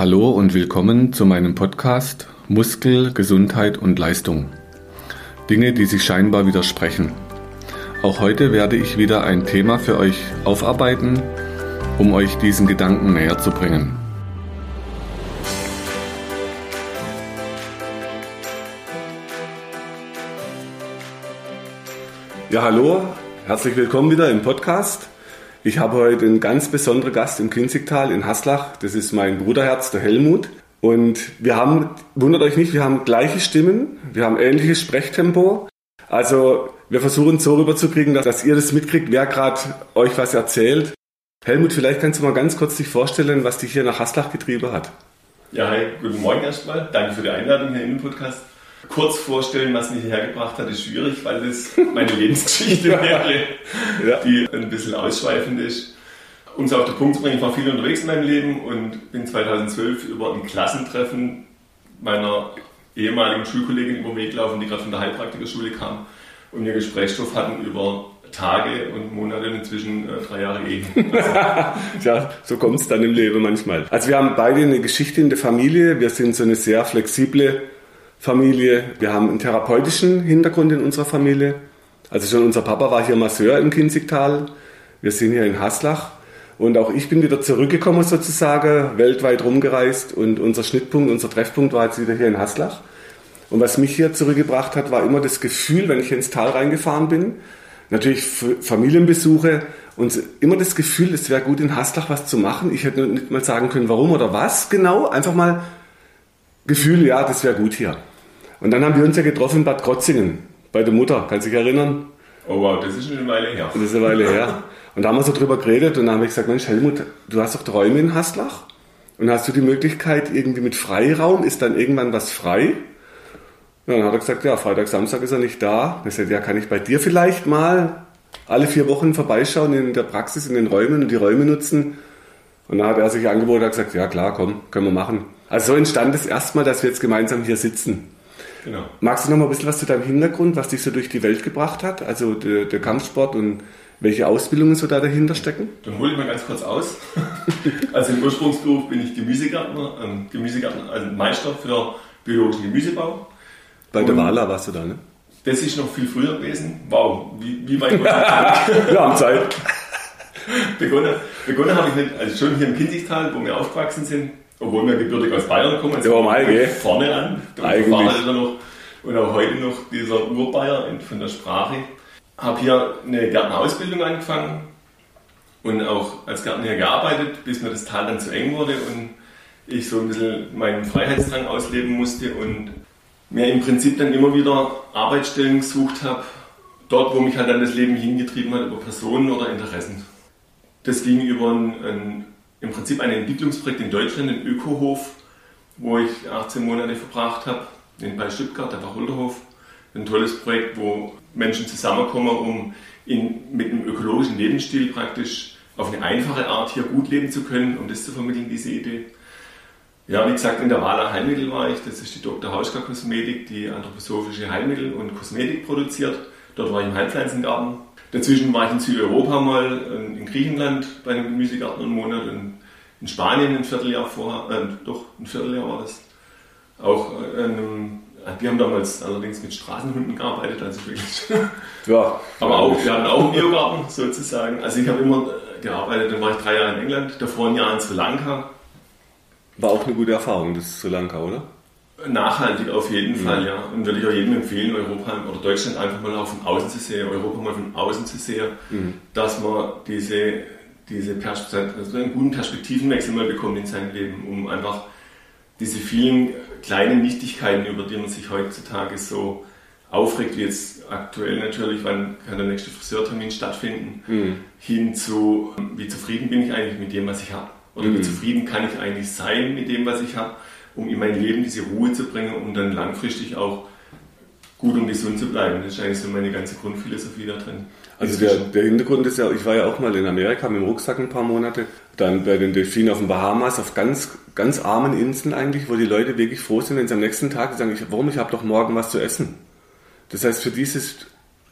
Hallo und willkommen zu meinem Podcast Muskel, Gesundheit und Leistung. Dinge, die sich scheinbar widersprechen. Auch heute werde ich wieder ein Thema für euch aufarbeiten, um euch diesen Gedanken näher zu bringen. Ja, hallo, herzlich willkommen wieder im Podcast. Ich habe heute einen ganz besonderen Gast im Kinzigtal in Haslach. Das ist mein Bruderherz, der Helmut. Und wir haben, wundert euch nicht, wir haben gleiche Stimmen, wir haben ähnliches Sprechtempo. Also wir versuchen es so rüberzukriegen, dass, dass ihr das mitkriegt, wer gerade euch was erzählt. Helmut, vielleicht kannst du mal ganz kurz dich vorstellen, was dich hier nach Haslach getrieben hat. Ja, hi, guten Morgen erstmal. Danke für die Einladung hier in den Podcast kurz vorstellen, was mich hierher gebracht hat, ist schwierig, weil das meine Lebensgeschichte wäre, ja. die ein bisschen ausschweifend ist. Um es auf den Punkt zu bringen, ich war viel unterwegs in meinem Leben und bin 2012 über ein Klassentreffen meiner ehemaligen Schulkollegin über den Weg gelaufen, die gerade von der Heilpraktikerschule kam und wir Gesprächsstoff hatten über Tage und Monate inzwischen äh, drei Jahre Ehe. ja, so kommt es dann im Leben manchmal. Also wir haben beide eine Geschichte in der Familie. Wir sind so eine sehr flexible Familie. Wir haben einen therapeutischen Hintergrund in unserer Familie. Also schon unser Papa war hier Masseur im Kinzigtal. Wir sind hier in Haslach. Und auch ich bin wieder zurückgekommen sozusagen, weltweit rumgereist. Und unser Schnittpunkt, unser Treffpunkt war jetzt wieder hier in Haslach. Und was mich hier zurückgebracht hat, war immer das Gefühl, wenn ich ins Tal reingefahren bin, natürlich Familienbesuche und immer das Gefühl, es wäre gut in Haslach was zu machen. Ich hätte nicht mal sagen können, warum oder was genau. Einfach mal Gefühl, ja, das wäre gut hier. Und dann haben wir uns ja getroffen in Bad Krotzingen bei der Mutter. Kannst du dich erinnern? Oh wow, das ist schon eine Weile her. Das ist eine Weile her. Und da haben wir so drüber geredet und dann habe ich gesagt, Mensch Helmut, du hast doch Träume in Haslach und hast du die Möglichkeit irgendwie mit Freiraum, ist dann irgendwann was frei? Und dann hat er gesagt, ja, Freitag, Samstag ist er nicht da. Ich sagte, ja, kann ich bei dir vielleicht mal alle vier Wochen vorbeischauen in der Praxis, in den Räumen und die Räume nutzen? Und dann hat er sich angeboten und gesagt, ja klar, komm, können wir machen. Also so entstand es erstmal, dass wir jetzt gemeinsam hier sitzen. Genau. Magst du noch mal ein bisschen was zu deinem Hintergrund, was dich so durch die Welt gebracht hat? Also der, der Kampfsport und welche Ausbildungen so da dahinter stecken? Dann hole ich mal ganz kurz aus. also im Ursprungsberuf bin ich Gemüsegärtner, ähm, Gemüsegärtner, also Meister für biologischen Gemüsebau. Bei der Wala warst du da, ne? Das ist noch viel früher gewesen. Wow, wie, wie weit Wir haben Zeit. begonnen, begonnen habe ich nicht, also schon hier im Kinzigtal, wo wir aufgewachsen sind, obwohl wir gebürtig aus Bayern kommen, ja, mal, vorne an. Eigentlich. Noch, und auch heute noch dieser Urbayer von der Sprache. Habe hier eine Gärtnerausbildung angefangen und auch als Gärtner hier gearbeitet, bis mir das Tal dann zu eng wurde und ich so ein bisschen meinen Freiheitsdrang ausleben musste und mir im Prinzip dann immer wieder Arbeitsstellen gesucht habe, dort, wo mich halt dann das Leben hingetrieben hat, über Personen oder Interessen. Das ging über ein, ein im Prinzip ein Entwicklungsprojekt in Deutschland, den Ökohof, wo ich 18 Monate verbracht habe, bei Stuttgart, der Wacholderhof. Ein tolles Projekt, wo Menschen zusammenkommen, um in, mit einem ökologischen Lebensstil praktisch auf eine einfache Art hier gut leben zu können, um das zu vermitteln, diese Idee. Ja, wie gesagt, in der Wala Heilmittel war ich, das ist die Dr. Hauschka Kosmetik, die anthroposophische Heilmittel und Kosmetik produziert. Dort war ich im Heilpflanzengarten Dazwischen war ich in Südeuropa mal, ähm, in Griechenland bei einem Gemüsegarten einen Monat, in Spanien ein Vierteljahr vorher, äh, doch ein Vierteljahr war das. Auch äh, einem, wir haben damals allerdings mit Straßenhunden gearbeitet, also wirklich. ja. Aber auch, wir hatten auch einen Biogarten sozusagen. Also ich habe immer äh, gearbeitet, dann war ich drei Jahre in England, davor ein Jahr in Sri Lanka. War auch eine gute Erfahrung, das Sri Lanka, oder? Nachhaltig auf jeden mhm. Fall, ja. Und würde ich auch jedem empfehlen, Europa oder Deutschland einfach mal auch von außen zu sehen, Europa mal von außen zu sehen, mhm. dass man diese, diese also einen guten Perspektivenwechsel mal bekommt in seinem Leben, um einfach diese vielen kleinen Nichtigkeiten, über die man sich heutzutage so aufregt, wie jetzt aktuell natürlich, wann kann der nächste Friseurtermin stattfinden, mhm. hin zu, wie zufrieden bin ich eigentlich mit dem, was ich habe. Oder wie mhm. zufrieden kann ich eigentlich sein mit dem, was ich habe um in mein Leben diese Ruhe zu bringen, um dann langfristig auch gut und gesund zu bleiben. Das ist eigentlich so meine ganze Grundphilosophie da drin. Also der, der, Hintergrund ist ja, ich war ja auch mal in Amerika mit dem Rucksack ein paar Monate, dann bei den Delfinen auf den Bahamas, auf ganz, ganz armen Inseln eigentlich, wo die Leute wirklich froh sind, wenn sie am nächsten Tag sagen, ich, warum, ich habe doch morgen was zu essen. Das heißt, für dieses,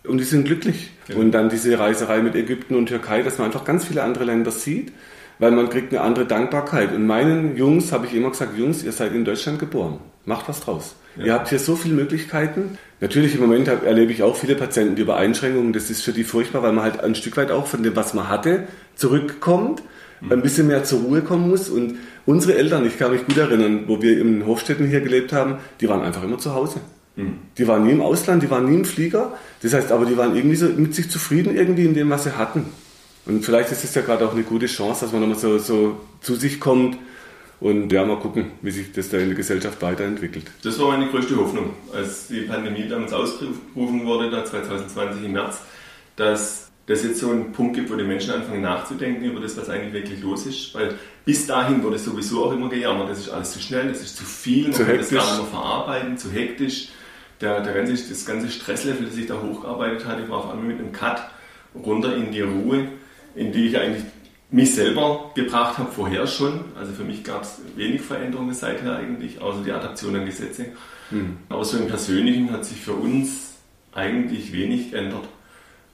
und die sind glücklich. Ja. Und dann diese Reiserei mit Ägypten und Türkei, dass man einfach ganz viele andere Länder sieht, weil man kriegt eine andere Dankbarkeit. Und meinen Jungs habe ich immer gesagt, Jungs, ihr seid in Deutschland geboren. Macht was draus. Ja. Ihr habt hier so viele Möglichkeiten. Natürlich im Moment erlebe ich auch viele Patienten die über Einschränkungen. Das ist für die furchtbar, weil man halt ein Stück weit auch von dem, was man hatte, zurückkommt, mhm. ein bisschen mehr zur Ruhe kommen muss. Und unsere Eltern, ich kann mich gut erinnern, wo wir in Hofstetten hier gelebt haben, die waren einfach immer zu Hause. Mhm. Die waren nie im Ausland, die waren nie im Flieger. Das heißt, aber die waren irgendwie so mit sich zufrieden irgendwie in dem, was sie hatten. Und vielleicht ist es ja gerade auch eine gute Chance, dass man nochmal so, so zu sich kommt und ja, mal gucken, wie sich das da in der Gesellschaft weiterentwickelt. Das war meine größte Hoffnung, als die Pandemie damals ausgerufen wurde, da 2020 im März, dass das jetzt so einen Punkt gibt, wo die Menschen anfangen nachzudenken über das, was eigentlich wirklich los ist. Weil bis dahin wurde sowieso auch immer gejammert, das ist alles zu schnell, das ist zu viel, man zu kann das gar nicht mehr verarbeiten, zu hektisch. Der, der ganze, das ganze Stresslevel, das sich da hochgearbeitet hat, ich war auf einmal mit einem Cut runter in die Ruhe in die ich eigentlich mich selber gebracht habe, vorher schon. Also für mich gab es wenig Veränderungen seither eigentlich, außer die Adaption an Gesetze. Aber so im Persönlichen hat sich für uns eigentlich wenig geändert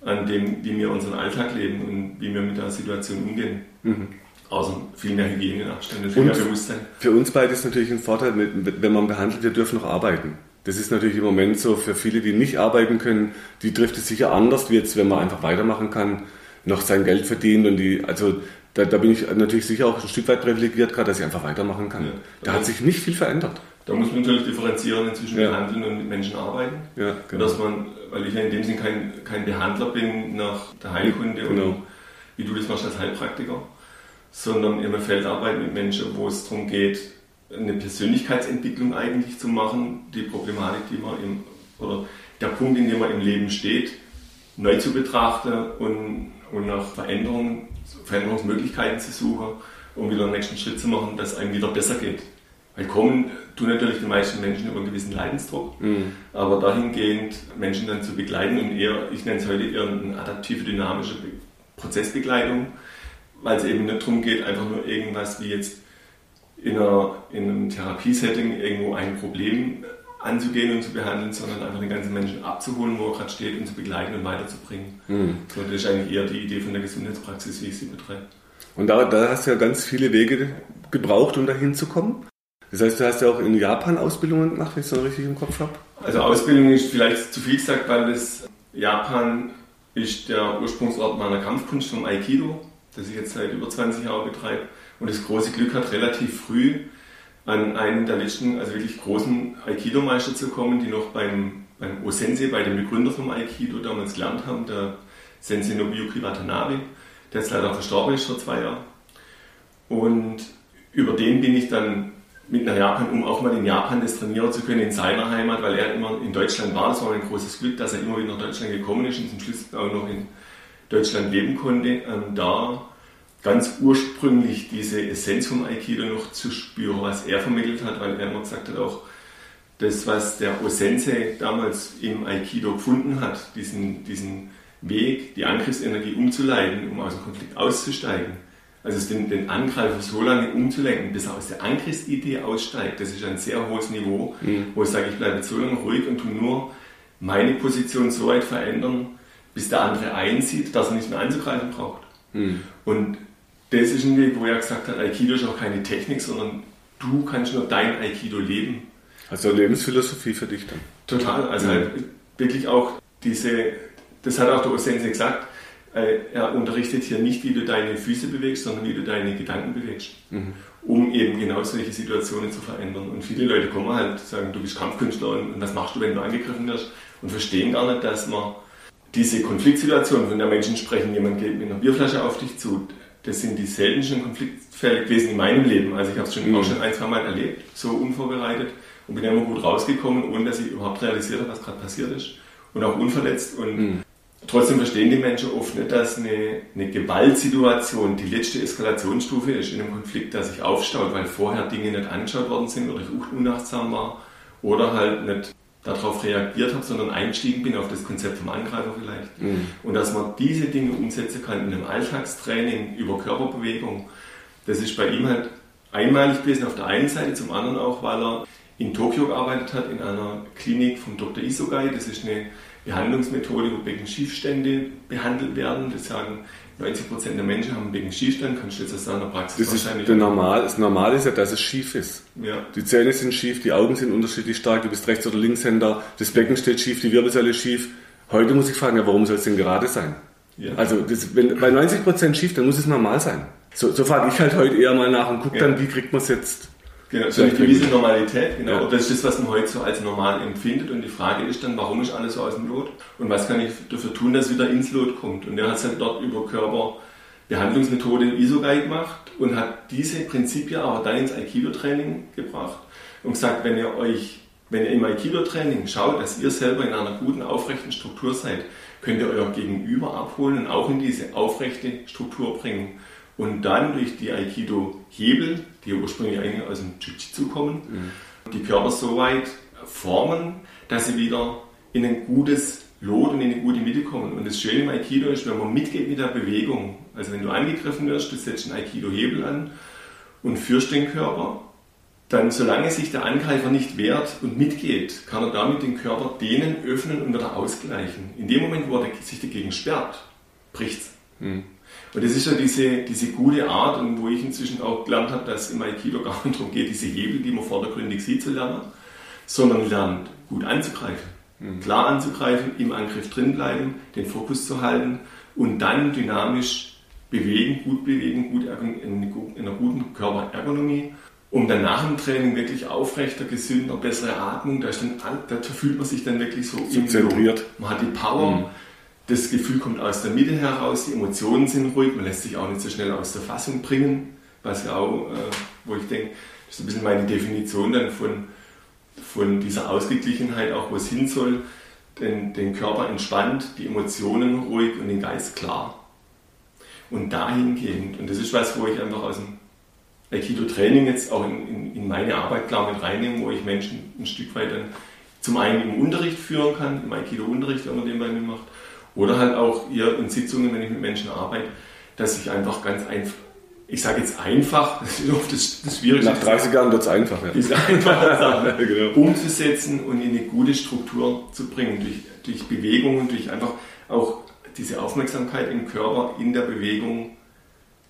an dem, wie wir unseren Alltag leben und wie wir mit der Situation umgehen. Mhm. Außer viel mehr Hygieneabstände, viel mehr Bewusstsein. Für uns beide ist natürlich ein Vorteil, wenn man behandelt, wir dürfen noch arbeiten. Das ist natürlich im Moment so für viele, die nicht arbeiten können, die trifft es sicher anders, wie jetzt, wenn man einfach weitermachen kann noch sein Geld verdient und die, also da, da bin ich natürlich sicher auch ein Stück weit privilegiert gerade, dass ich einfach weitermachen kann. Ja. Da hat sich nicht viel verändert. Da muss man natürlich differenzieren zwischen ja. Behandeln und mit Menschen arbeiten. Ja, genau. Dass man, weil ich ja in dem Sinn kein, kein Behandler bin nach der Heilkunde genau. und wie du das machst als Heilpraktiker, sondern im Feld arbeiten mit Menschen, wo es darum geht, eine Persönlichkeitsentwicklung eigentlich zu machen, die Problematik, die man im, oder der Punkt, in dem man im Leben steht, neu zu betrachten und und nach Veränderungen, Veränderungsmöglichkeiten zu suchen, um wieder den nächsten Schritt zu machen, dass es einem wieder besser geht. Weil kommen tun natürlich die meisten Menschen über einen gewissen Leidensdruck, mhm. aber dahingehend Menschen dann zu begleiten und eher, ich nenne es heute eher eine adaptive, dynamische Prozessbegleitung, weil es eben nicht darum geht, einfach nur irgendwas wie jetzt in, einer, in einem Therapiesetting irgendwo ein Problem anzugehen und zu behandeln, sondern einfach den ganzen Menschen abzuholen, wo er gerade steht und zu begleiten und weiterzubringen. Mhm. So, das ist eigentlich eher die Idee von der Gesundheitspraxis, wie ich sie betreibe. Und da, da hast du ja ganz viele Wege gebraucht, um dahin zu kommen. Das heißt, du hast ja auch in Japan Ausbildungen gemacht, wenn ich es so richtig im Kopf habe. Also Ausbildung ist vielleicht zu viel gesagt, weil das Japan ist der Ursprungsort meiner Kampfkunst vom Aikido, das ich jetzt seit über 20 Jahren betreibe. Und das große Glück hat relativ früh an einen der letzten, also wirklich großen Aikido-Meister zu kommen, die noch beim, beim O-Sensei, bei dem Begründer vom Aikido damals gelernt haben, der Sensei Nobuyuki Watanabe, der jetzt leider verstorben ist vor zwei Jahren. Und über den bin ich dann mit nach Japan, um auch mal in Japan das trainieren zu können, in seiner Heimat, weil er immer in Deutschland war. Das war ein großes Glück, dass er immer wieder nach Deutschland gekommen ist und zum Schluss auch noch in Deutschland leben konnte. Ähm, da ganz ursprünglich diese Essenz vom Aikido noch zu spüren, was er vermittelt hat, weil er immer gesagt hat, auch das, was der Osensei damals im Aikido gefunden hat, diesen, diesen Weg, die Angriffsenergie umzuleiten, um aus dem Konflikt auszusteigen. Also den, den Angreifer so lange umzulenken, bis er aus der Angriffsidee aussteigt, das ist ein sehr hohes Niveau, mhm. wo ich sage, ich bleibe so lange ruhig und tue nur meine Position so weit verändern, bis der andere einsieht, dass er nicht mehr anzugreifen braucht. Mhm. Und das ist ein Weg, wo er gesagt hat, Aikido ist auch keine Technik, sondern du kannst nur dein Aikido leben. Also Lebensphilosophie für dich dann. Total, also mhm. halt wirklich auch diese, das hat auch der Osense gesagt, äh, er unterrichtet hier nicht, wie du deine Füße bewegst, sondern wie du deine Gedanken bewegst, mhm. um eben genau solche Situationen zu verändern. Und viele Leute kommen halt, sagen, du bist Kampfkünstler und, was machst du, wenn du angegriffen wirst? Und verstehen gar nicht, dass man diese Konfliktsituation, von der Menschen sprechen, jemand geht mit einer Bierflasche auf dich zu, das sind die seltensten Konfliktfälle gewesen in meinem Leben. Also ich habe es schon, mhm. auch schon ein, zwei Mal erlebt, so unvorbereitet und bin immer gut rausgekommen, ohne dass ich überhaupt realisiert habe, was gerade passiert ist und auch unverletzt. Und mhm. trotzdem verstehen die Menschen oft nicht, dass eine, eine Gewaltsituation die letzte Eskalationsstufe ist in einem Konflikt, der sich aufstaut, weil vorher Dinge nicht angeschaut worden sind oder ich unachtsam war oder halt nicht darauf reagiert habe, sondern eingestiegen bin auf das Konzept vom Angreifer vielleicht. Mhm. Und dass man diese Dinge umsetzen kann in einem Alltagstraining über Körperbewegung, das ist bei ihm halt einmalig gewesen auf der einen Seite, zum anderen auch, weil er in Tokio gearbeitet hat, in einer Klinik von Dr. Isogai. Das ist eine Behandlungsmethode, wo Beckenschiefstände behandelt werden. Das sagen 90% der Menschen haben wegen Schiefstand, kannst du jetzt aus deiner Praxis das wahrscheinlich... Ist der Normal, das Normal ist ja, dass es schief ist. Ja. Die Zähne sind schief, die Augen sind unterschiedlich stark, du bist Rechts- oder Linkshänder, das Becken steht schief, die Wirbelsäule ist schief. Heute muss ich fragen, ja, warum soll es denn gerade sein? Ja. Also das, wenn bei 90% schief, dann muss es normal sein. So, so frage ich halt heute eher mal nach und gucke ja. dann, wie kriegt man es jetzt Genau, so eine gewisse Normalität, genau. Ja. Das ist das, was man heute so als normal empfindet. Und die Frage ist dann, warum ist alles so aus dem Lot? Und was kann ich dafür tun, dass es wieder ins Lot kommt? Und er hat es dann dort über Körperbehandlungsmethode Isogai gemacht und hat diese Prinzipien aber dann ins Aikido-Training gebracht und gesagt, wenn ihr euch, wenn ihr im Aikido-Training schaut, dass ihr selber in einer guten, aufrechten Struktur seid, könnt ihr euer Gegenüber abholen und auch in diese aufrechte Struktur bringen und dann durch die Aikido-Hebel, die ursprünglich eigentlich aus dem Jiu-Jitsu kommen, mhm. die Körper so weit formen, dass sie wieder in ein gutes Lot und in eine gute Mitte kommen. Und das Schöne im Aikido ist, wenn man mitgeht mit der Bewegung, also wenn du angegriffen wirst, du setzt einen Aikido-Hebel an und führst den Körper, dann solange sich der Angreifer nicht wehrt und mitgeht, kann er damit den Körper dehnen, öffnen und wieder ausgleichen. In dem Moment, wo er sich dagegen sperrt, bricht es. Mhm. Und das ist ja diese, diese gute Art, und wo ich inzwischen auch gelernt habe, dass im Aikido gar nicht darum geht, diese Hebel, die man vordergründig sieht, zu lernen, sondern lernt, gut anzugreifen. Mhm. Klar anzugreifen, im Angriff drin bleiben, den Fokus zu halten und dann dynamisch bewegen, gut bewegen, gut in einer guten Körperergonomie, um dann nach dem Training wirklich aufrechter, gesünder, bessere Atmung, da, dann, da fühlt man sich dann wirklich so, zentriert. Man hat die Power. Mhm das Gefühl kommt aus der Mitte heraus, die Emotionen sind ruhig, man lässt sich auch nicht so schnell aus der Fassung bringen, was ja auch, äh, wo ich denke, das ist ein bisschen meine Definition dann von, von dieser Ausgeglichenheit, auch wo es hin soll, den, den Körper entspannt, die Emotionen ruhig und den Geist klar. Und dahingehend, und das ist was, wo ich einfach aus dem Aikido-Training jetzt auch in, in, in, meine Arbeit klar mit reinnehme, wo ich Menschen ein Stück weit dann zum einen im Unterricht führen kann, im Aikido-Unterricht, wenn man den bei mir macht, oder halt auch hier in Sitzungen, wenn ich mit Menschen arbeite, dass ich einfach ganz einfach, ich sage jetzt einfach, das ist oft das, das Schwierige. Nach 30 Jahren wird es einfacher. Diese einfache Sache genau. umzusetzen und in eine gute Struktur zu bringen, durch, durch Bewegungen, durch einfach auch diese Aufmerksamkeit im Körper, in der Bewegung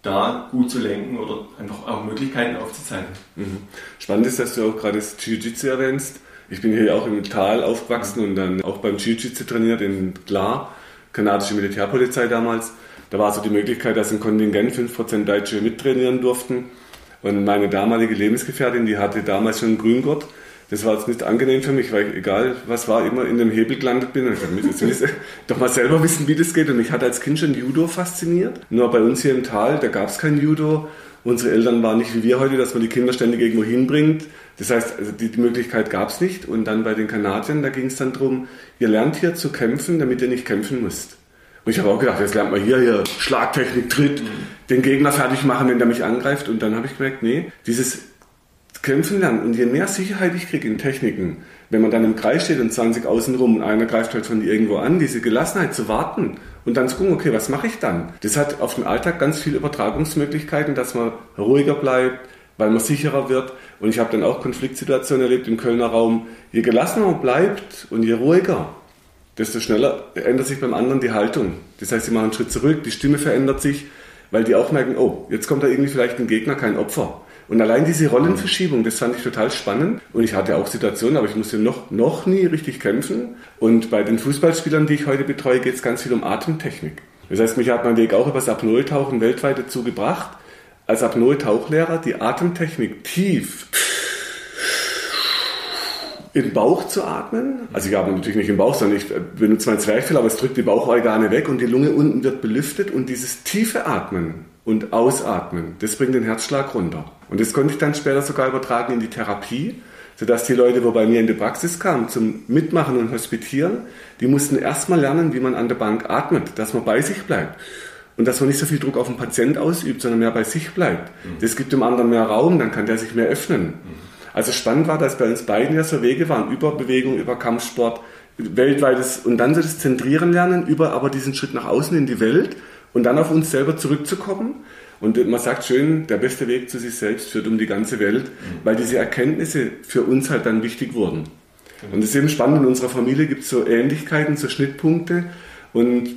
da gut zu lenken oder einfach auch Möglichkeiten aufzuzeigen. Mhm. Spannend ist, dass du auch gerade das Jiu-Jitsu erwähnst. Ich bin hier auch im Tal aufgewachsen und dann auch beim Jiu-Jitsu trainiert in Klar kanadische Militärpolizei damals. Da war so die Möglichkeit, dass ein Kontingent 5% Deutsche mittrainieren durften. Und meine damalige Lebensgefährtin, die hatte damals schon einen Grüngurt. Das war jetzt nicht angenehm für mich, weil egal was war, immer in dem Hebel gelandet bin. Und ich dachte, jetzt will ich doch mal selber wissen, wie das geht. Und mich hat als Kind schon Judo fasziniert. Nur bei uns hier im Tal, da gab es kein Judo. Unsere Eltern waren nicht wie wir heute, dass man die Kinder ständig irgendwo hinbringt. Das heißt, also die, die Möglichkeit gab es nicht. Und dann bei den Kanadiern, da ging es dann darum, ihr lernt hier zu kämpfen, damit ihr nicht kämpfen müsst. Und ich habe auch gedacht, jetzt lernt man hier, hier Schlagtechnik, Tritt, mhm. den Gegner fertig machen, wenn der mich angreift. Und dann habe ich gemerkt, nee, dieses Kämpfen lernen. Und je mehr Sicherheit ich kriege in Techniken, wenn man dann im Kreis steht und 20 außen rum und einer greift halt von irgendwo an, diese Gelassenheit zu warten und dann zu gucken, okay, was mache ich dann? Das hat auf den Alltag ganz viele Übertragungsmöglichkeiten, dass man ruhiger bleibt, weil man sicherer wird. Und ich habe dann auch Konfliktsituationen erlebt im Kölner Raum. Je gelassener man bleibt und je ruhiger, desto schneller ändert sich beim anderen die Haltung. Das heißt, sie machen einen Schritt zurück, die Stimme verändert sich, weil die auch merken, oh, jetzt kommt da irgendwie vielleicht ein Gegner, kein Opfer. Und allein diese Rollenverschiebung, das fand ich total spannend. Und ich hatte auch Situationen, aber ich musste noch, noch nie richtig kämpfen. Und bei den Fußballspielern, die ich heute betreue, geht es ganz viel um Atemtechnik. Das heißt, mich hat mein Weg auch über das Apnoe-Tauchen weltweit dazu gebracht, als Apnoe-Tauchlehrer die Atemtechnik tief den Bauch zu atmen. Also ich atme natürlich nicht im Bauch, sondern ich benutze mein Zwerchfell, aber es drückt die Bauchorgane weg und die Lunge unten wird belüftet und dieses tiefe Atmen und Ausatmen, das bringt den Herzschlag runter. Und das konnte ich dann später sogar übertragen in die Therapie, sodass die Leute, wo bei mir in die Praxis kamen, zum Mitmachen und Hospitieren, die mussten erstmal lernen, wie man an der Bank atmet, dass man bei sich bleibt und dass man nicht so viel Druck auf den Patient ausübt, sondern mehr bei sich bleibt. Mhm. Das gibt dem anderen mehr Raum, dann kann der sich mehr öffnen. Mhm. Also spannend war, dass bei uns beiden ja so Wege waren, über Bewegung, über Kampfsport, weltweites und dann so das Zentrieren lernen, über aber diesen Schritt nach außen in die Welt und dann auf uns selber zurückzukommen. Und man sagt schön, der beste Weg zu sich selbst führt um die ganze Welt, mhm. weil diese Erkenntnisse für uns halt dann wichtig wurden. Und es ist eben spannend, in unserer Familie gibt es so Ähnlichkeiten, so Schnittpunkte und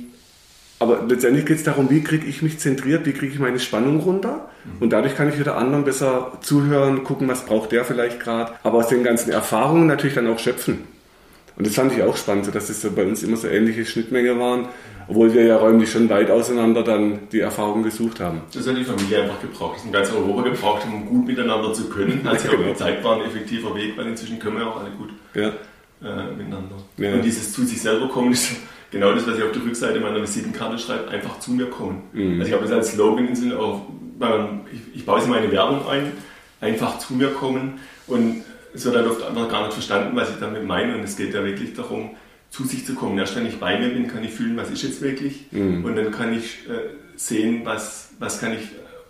Aber letztendlich geht es darum, wie kriege ich mich zentriert, wie kriege ich meine Spannung runter. Mhm. Und dadurch kann ich wieder anderen besser zuhören, gucken, was braucht der vielleicht gerade. Aber aus den ganzen Erfahrungen natürlich dann auch schöpfen. Und das fand ich auch spannend, dass es bei uns immer so ähnliche Schnittmenge waren, obwohl wir ja räumlich schon weit auseinander dann die Erfahrung gesucht haben. Das hat die Familie einfach gebraucht, das hat ganz Europa gebraucht, um gut miteinander zu können. Hat sich auch genau. gezeigt, war ein effektiver Weg, weil inzwischen können wir auch alle gut ja. äh, miteinander. Ja. Und dieses zu sich selber kommen ist genau das, was ich auf der Rückseite meiner Visitenkarte schreibe, einfach zu mir kommen. Mhm. Also ich habe das als Slogan in Sinne auch, ich, ich baue es in meine Werbung ein, einfach zu mir kommen und es wird halt oft einfach gar nicht verstanden, was ich damit meine. Und es geht ja wirklich darum, zu sich zu kommen. Erst wenn ich bei mir bin, kann ich fühlen, was ist jetzt wirklich. Mhm. Und dann kann ich äh, sehen, was, was kann ich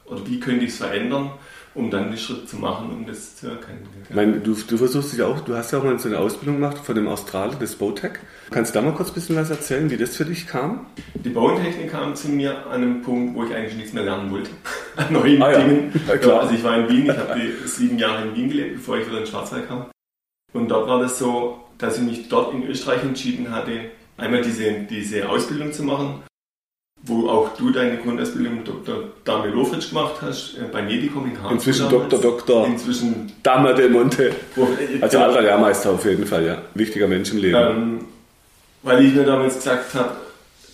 oder wie könnte ich es verändern um dann den Schritt zu machen, um das zu erkennen. Ich meine, du, du versuchst dich auch, du hast ja auch mal so eine Ausbildung gemacht von dem Australier, des Bowtech. Kannst du da mal kurz ein bisschen was erzählen, wie das für dich kam? Die Bauentechnik kam zu mir an einem Punkt, wo ich eigentlich nichts mehr lernen wollte. an neuen ah, Dingen. Ja. Ja, also ich war in Wien, ich habe sieben Jahre in Wien gelebt, bevor ich wieder in Schwarzwald kam. Und dort war das so, dass ich mich dort in Österreich entschieden hatte, einmal diese, diese Ausbildung zu machen wo auch du deine Grundausbildung mit Dr. Dame Lofritsch gemacht hast, äh, bei Medicom in Karlsruhe. Inzwischen Dr. Dr. Inzwischen Dame del Monte. Also alter Lehrmeister auf jeden Fall, ja. Wichtiger Mensch im Leben. Ähm, weil ich mir damals gesagt habe,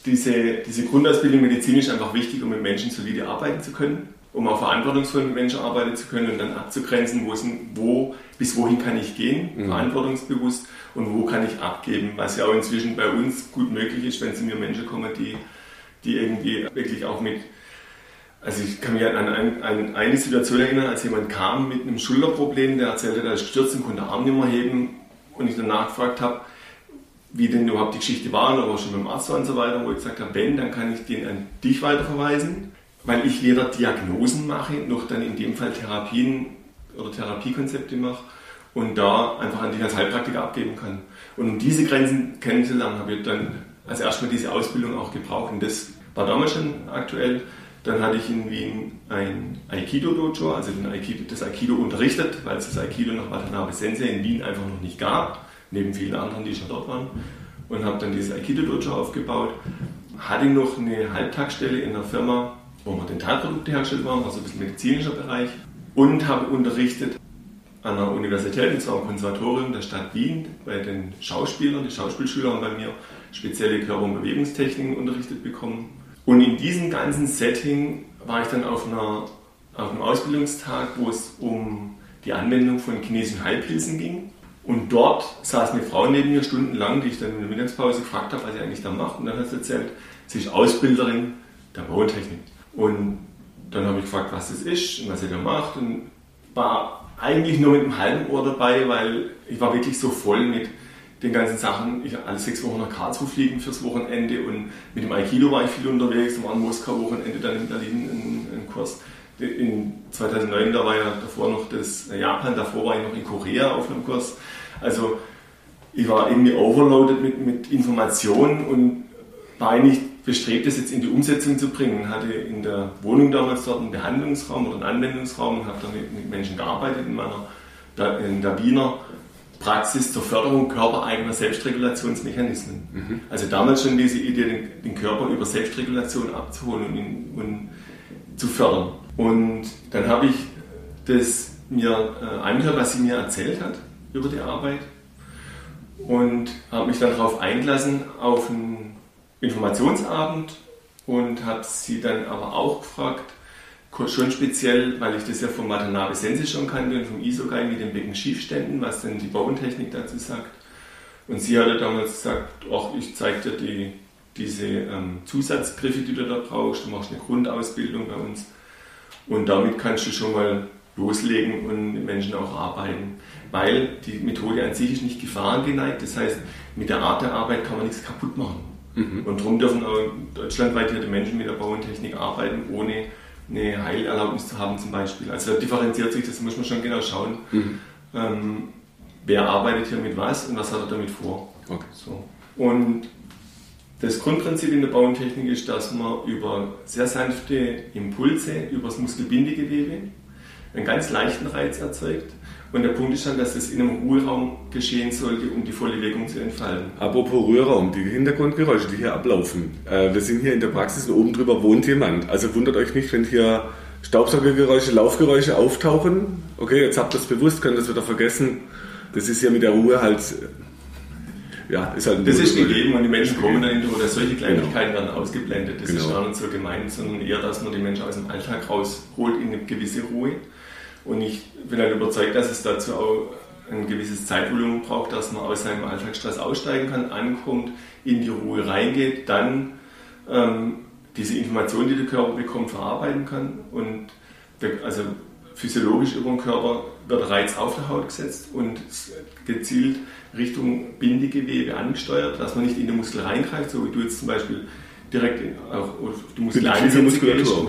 diese, diese Grundausbildung medizinisch einfach wichtig, um mit Menschen solide arbeiten zu können, um auch verantwortungsvoll mit Menschen arbeiten zu können und dann abzugrenzen, wo, sind, wo bis wohin kann ich gehen, mhm. verantwortungsbewusst und wo kann ich abgeben, was ja auch inzwischen bei uns gut möglich ist, wenn zu mir Menschen kommen, die die irgendwie wirklich auch mit, also ich kann mich an, an, an eine Situation erinnern, als jemand kam mit einem Schulterproblem, der erzählte, er ist gestürzt und konnte Arm nicht mehr heben und ich dann nachgefragt habe, wie denn überhaupt die Geschichte war, aber schon beim Arzt war und so weiter, wo ich gesagt habe, wenn, dann kann ich den an dich weiterverweisen, weil ich weder Diagnosen mache, noch dann in dem Fall Therapien oder Therapiekonzepte mache und da einfach an dich als Heilpraktiker abgeben kann. Und um diese Grenzen kennenzulernen, habe ich dann als erstmal diese Ausbildung auch gebraucht. Und das war damals schon aktuell. Dann hatte ich in Wien ein Aikido-Dojo, also Aikido, das Aikido unterrichtet, weil es das Aikido nach Watanabe Sensei in Wien einfach noch nicht gab, neben vielen anderen, die schon dort waren. Und habe dann dieses Aikido-Dojo aufgebaut. Hatte noch eine Halbtagsstelle in einer Firma, wo wir Dentalprodukte hergestellt waren, also ein bisschen medizinischer Bereich. Und habe unterrichtet an der Universität, und zwar am Konservatorium der Stadt Wien, bei den Schauspielern. Die Schauspielschüler haben bei mir spezielle Körper- und Bewegungstechniken unterrichtet bekommen. Und in diesem ganzen Setting war ich dann auf, einer, auf einem Ausbildungstag, wo es um die Anwendung von chinesischen Heilpilzen ging. Und dort saß eine Frau neben mir stundenlang, die ich dann in der Mittagspause gefragt habe, was sie eigentlich da macht. Und dann hat sie erzählt, sie ist Ausbilderin der Bautechnik. Und dann habe ich gefragt, was das ist und was sie da macht. Und war eigentlich nur mit einem halben Ohr dabei, weil ich war wirklich so voll mit den ganzen Sachen. Ich alle sechs Wochen nach Karlsruhe fliegen fürs Wochenende und mit dem Aikido war ich viel unterwegs. Da war ein Moskau-Wochenende dann in Berlin ein, Kurs. In 2009, da war ja davor noch das Japan, davor war ich noch in Korea auf einem Kurs. Also ich war irgendwie overloaded mit, mit Informationen und war eigentlich bestrebt, das jetzt in die Umsetzung zu bringen. Hatte in der Wohnung damals dort einen Behandlungsraum oder einen Anwendungsraum und habe da mit, mit Menschen gearbeitet in meiner in der Wiener Praxis zur Förderung körpereigener Selbstregulationsmechanismen. Mhm. Also damals schon diese Idee, den, den, Körper über Selbstregulation abzuholen und, ihn, und zu fördern. Und dann habe ich das mir äh, angehört, was sie mir erzählt hat über die Arbeit und habe mich dann darauf eingelassen auf einen Informationsabend und habe sie dann aber auch gefragt, schon speziell, weil ich das ja vom Watanabe Sensei schon kannte und vom Isogai mit den Beckenschiefständen, was denn die Bauentechnik dazu sagt. Und sie hatte damals gesagt, ach, ich zeige dir die, diese ähm, Zusatzgriffe, die du da brauchst, du machst eine Grundausbildung bei uns und damit kannst du schon mal loslegen und mit Menschen auch arbeiten, weil die Methode an sich ist nicht gefahrengeneigt, das heißt, mit der Art der Arbeit kann man nichts kaputt machen. Mhm. Und darum dürfen auch deutschlandweit hier die Menschen mit der Bauentechnik arbeiten, ohne eine Heilerlaubnis zu haben zum Beispiel. Also da differenziert sich, das muss man schon genau schauen. Mhm. Ähm, wer arbeitet hier mit was und was hat er damit vor. Okay. So. Und das Grundprinzip in der Bauentechnik ist, dass man über sehr sanfte Impulse, über das Muskelbindegewebe, einen ganz leichten Reiz erzeugt Und der Punkt ist dann, dass es in einem Ruheraum geschehen sollte, um die volle Wirkung zu entfalten. Apropos Ruheraum, die Hintergrundgeräusche, die hier ablaufen. Äh, wir sind hier in der Praxis und oben drüber wohnt jemand. Also wundert euch nicht, wenn hier Staubsaugergeräusche, Laufgeräusche auftauchen. Okay, jetzt habt ihr es bewusst, könnt ihr es wieder vergessen. Das ist ja mit der Ruhe halt. Ja, ist halt das ist gegeben und die Menschen kommen dann in oder solche Kleinigkeiten genau. werden ausgeblendet. Das genau. ist gar nicht so gemeint, sondern eher, dass man die Menschen aus dem Alltag rausholt in eine gewisse Ruhe. Und ich bin halt überzeugt, dass es dazu auch ein gewisses Zeitvolumen braucht, dass man aus seinem Alltagsstress aussteigen kann, ankommt, in die Ruhe reingeht, dann ähm, diese Information, die der Körper bekommt, verarbeiten kann. Und der, also physiologisch über den Körper wird Reiz auf der Haut gesetzt und gezielt Richtung Bindegewebe angesteuert, dass man nicht in den Muskel reingreift, so wie du jetzt zum Beispiel direkt in, auch die Muskeleinsätze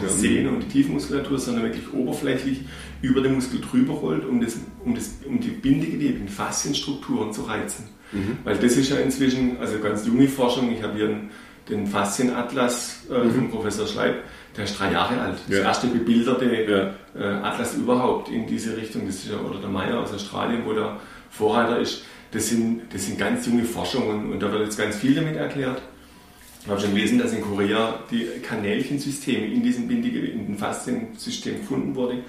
die Sehne und die Tiefmuskulatur, sondern wirklich oberflächlich über den Muskel drüber rollt, um, das, um, das, um die Bindegewebe, die Faszienstrukturen zu reizen. Mhm. Weil das ist ja inzwischen, also ganz junge Forschung, ich habe hier einen, den Faszienatlas äh, mhm. von Professor Schleib, der ist drei Jahre alt. Das ja. erste bebilderte ja. äh, Atlas überhaupt in diese Richtung, das ist ja, oder der Meyer aus Australien, wo der Vorreiter ist. Das sind, das sind ganz junge Forschungen und da wird jetzt ganz viel damit erklärt. Ich habe schon gelesen, dass in Korea die Kanälchensysteme in diesem Bindige, in dem Fasziensystem gefunden wurden,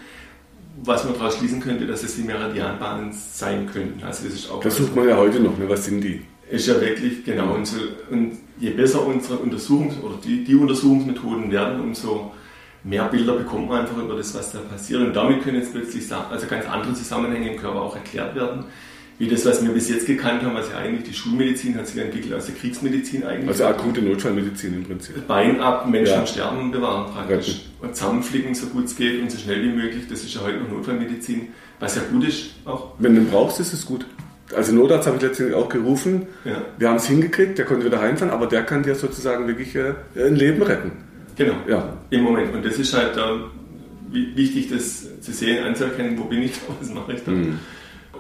was man daraus schließen könnte, dass es die Meridianbahnen sein könnten. Also das ist auch das sucht man ja heute noch, ne? was sind die? Ist ja wirklich, genau. Und, so, und je besser unsere Untersuchungs- oder die, die Untersuchungsmethoden werden, umso mehr Bilder bekommt man einfach über das, was da passiert. Und damit können jetzt plötzlich also ganz andere Zusammenhänge im Körper auch erklärt werden wie das, was wir bis jetzt gekannt haben, was ja eigentlich die Schulmedizin hat sich entwickelt aus der Kriegsmedizin eigentlich. Also akute Notfallmedizin im Prinzip. Bein ab, Menschen ja. sterben bewahren praktisch. Retten. Und zusammenflicken, so gut es geht und so schnell wie möglich. Das ist ja heute noch Notfallmedizin, was ja gut ist auch. Wenn du brauchst, ist es gut. Also Notarzt habe ich letztendlich auch gerufen. Ja. Wir haben es hingekriegt, der konnte wieder heimfahren, aber der kann dir sozusagen wirklich äh, ein Leben retten. Genau, ja. im Moment. Und das ist halt äh, wichtig, das zu sehen, anzuerkennen, wo bin ich, was mache ich da. Mhm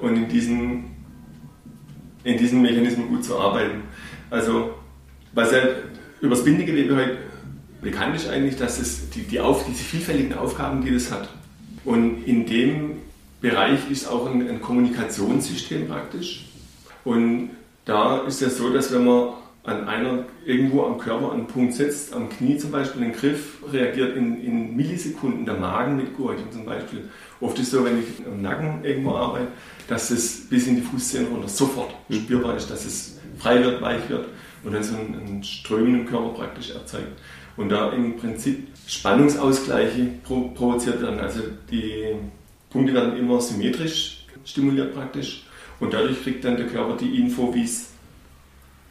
und in diesen, in diesen Mechanismen gut zu arbeiten. Also, was ja über das Bindegewebe halt bekannt ist eigentlich, dass es die, die auf, diese vielfältigen Aufgaben, die das hat. Und in dem Bereich ist auch ein, ein Kommunikationssystem praktisch. Und da ist es so, dass wenn man an einer irgendwo am Körper einen Punkt setzt, am Knie zum Beispiel, den Griff reagiert in, in Millisekunden, der Magen mit Gurgeln zum Beispiel. Oft ist es so, wenn ich am Nacken irgendwo arbeite, dass es bis in die Fußzähne runter sofort mhm. spürbar ist, dass es frei wird, weich wird und dann so ein, ein Strömen im Körper praktisch erzeugt. Und da im Prinzip Spannungsausgleiche pro provoziert werden. Also die Punkte werden immer symmetrisch stimuliert praktisch und dadurch kriegt dann der Körper die Info,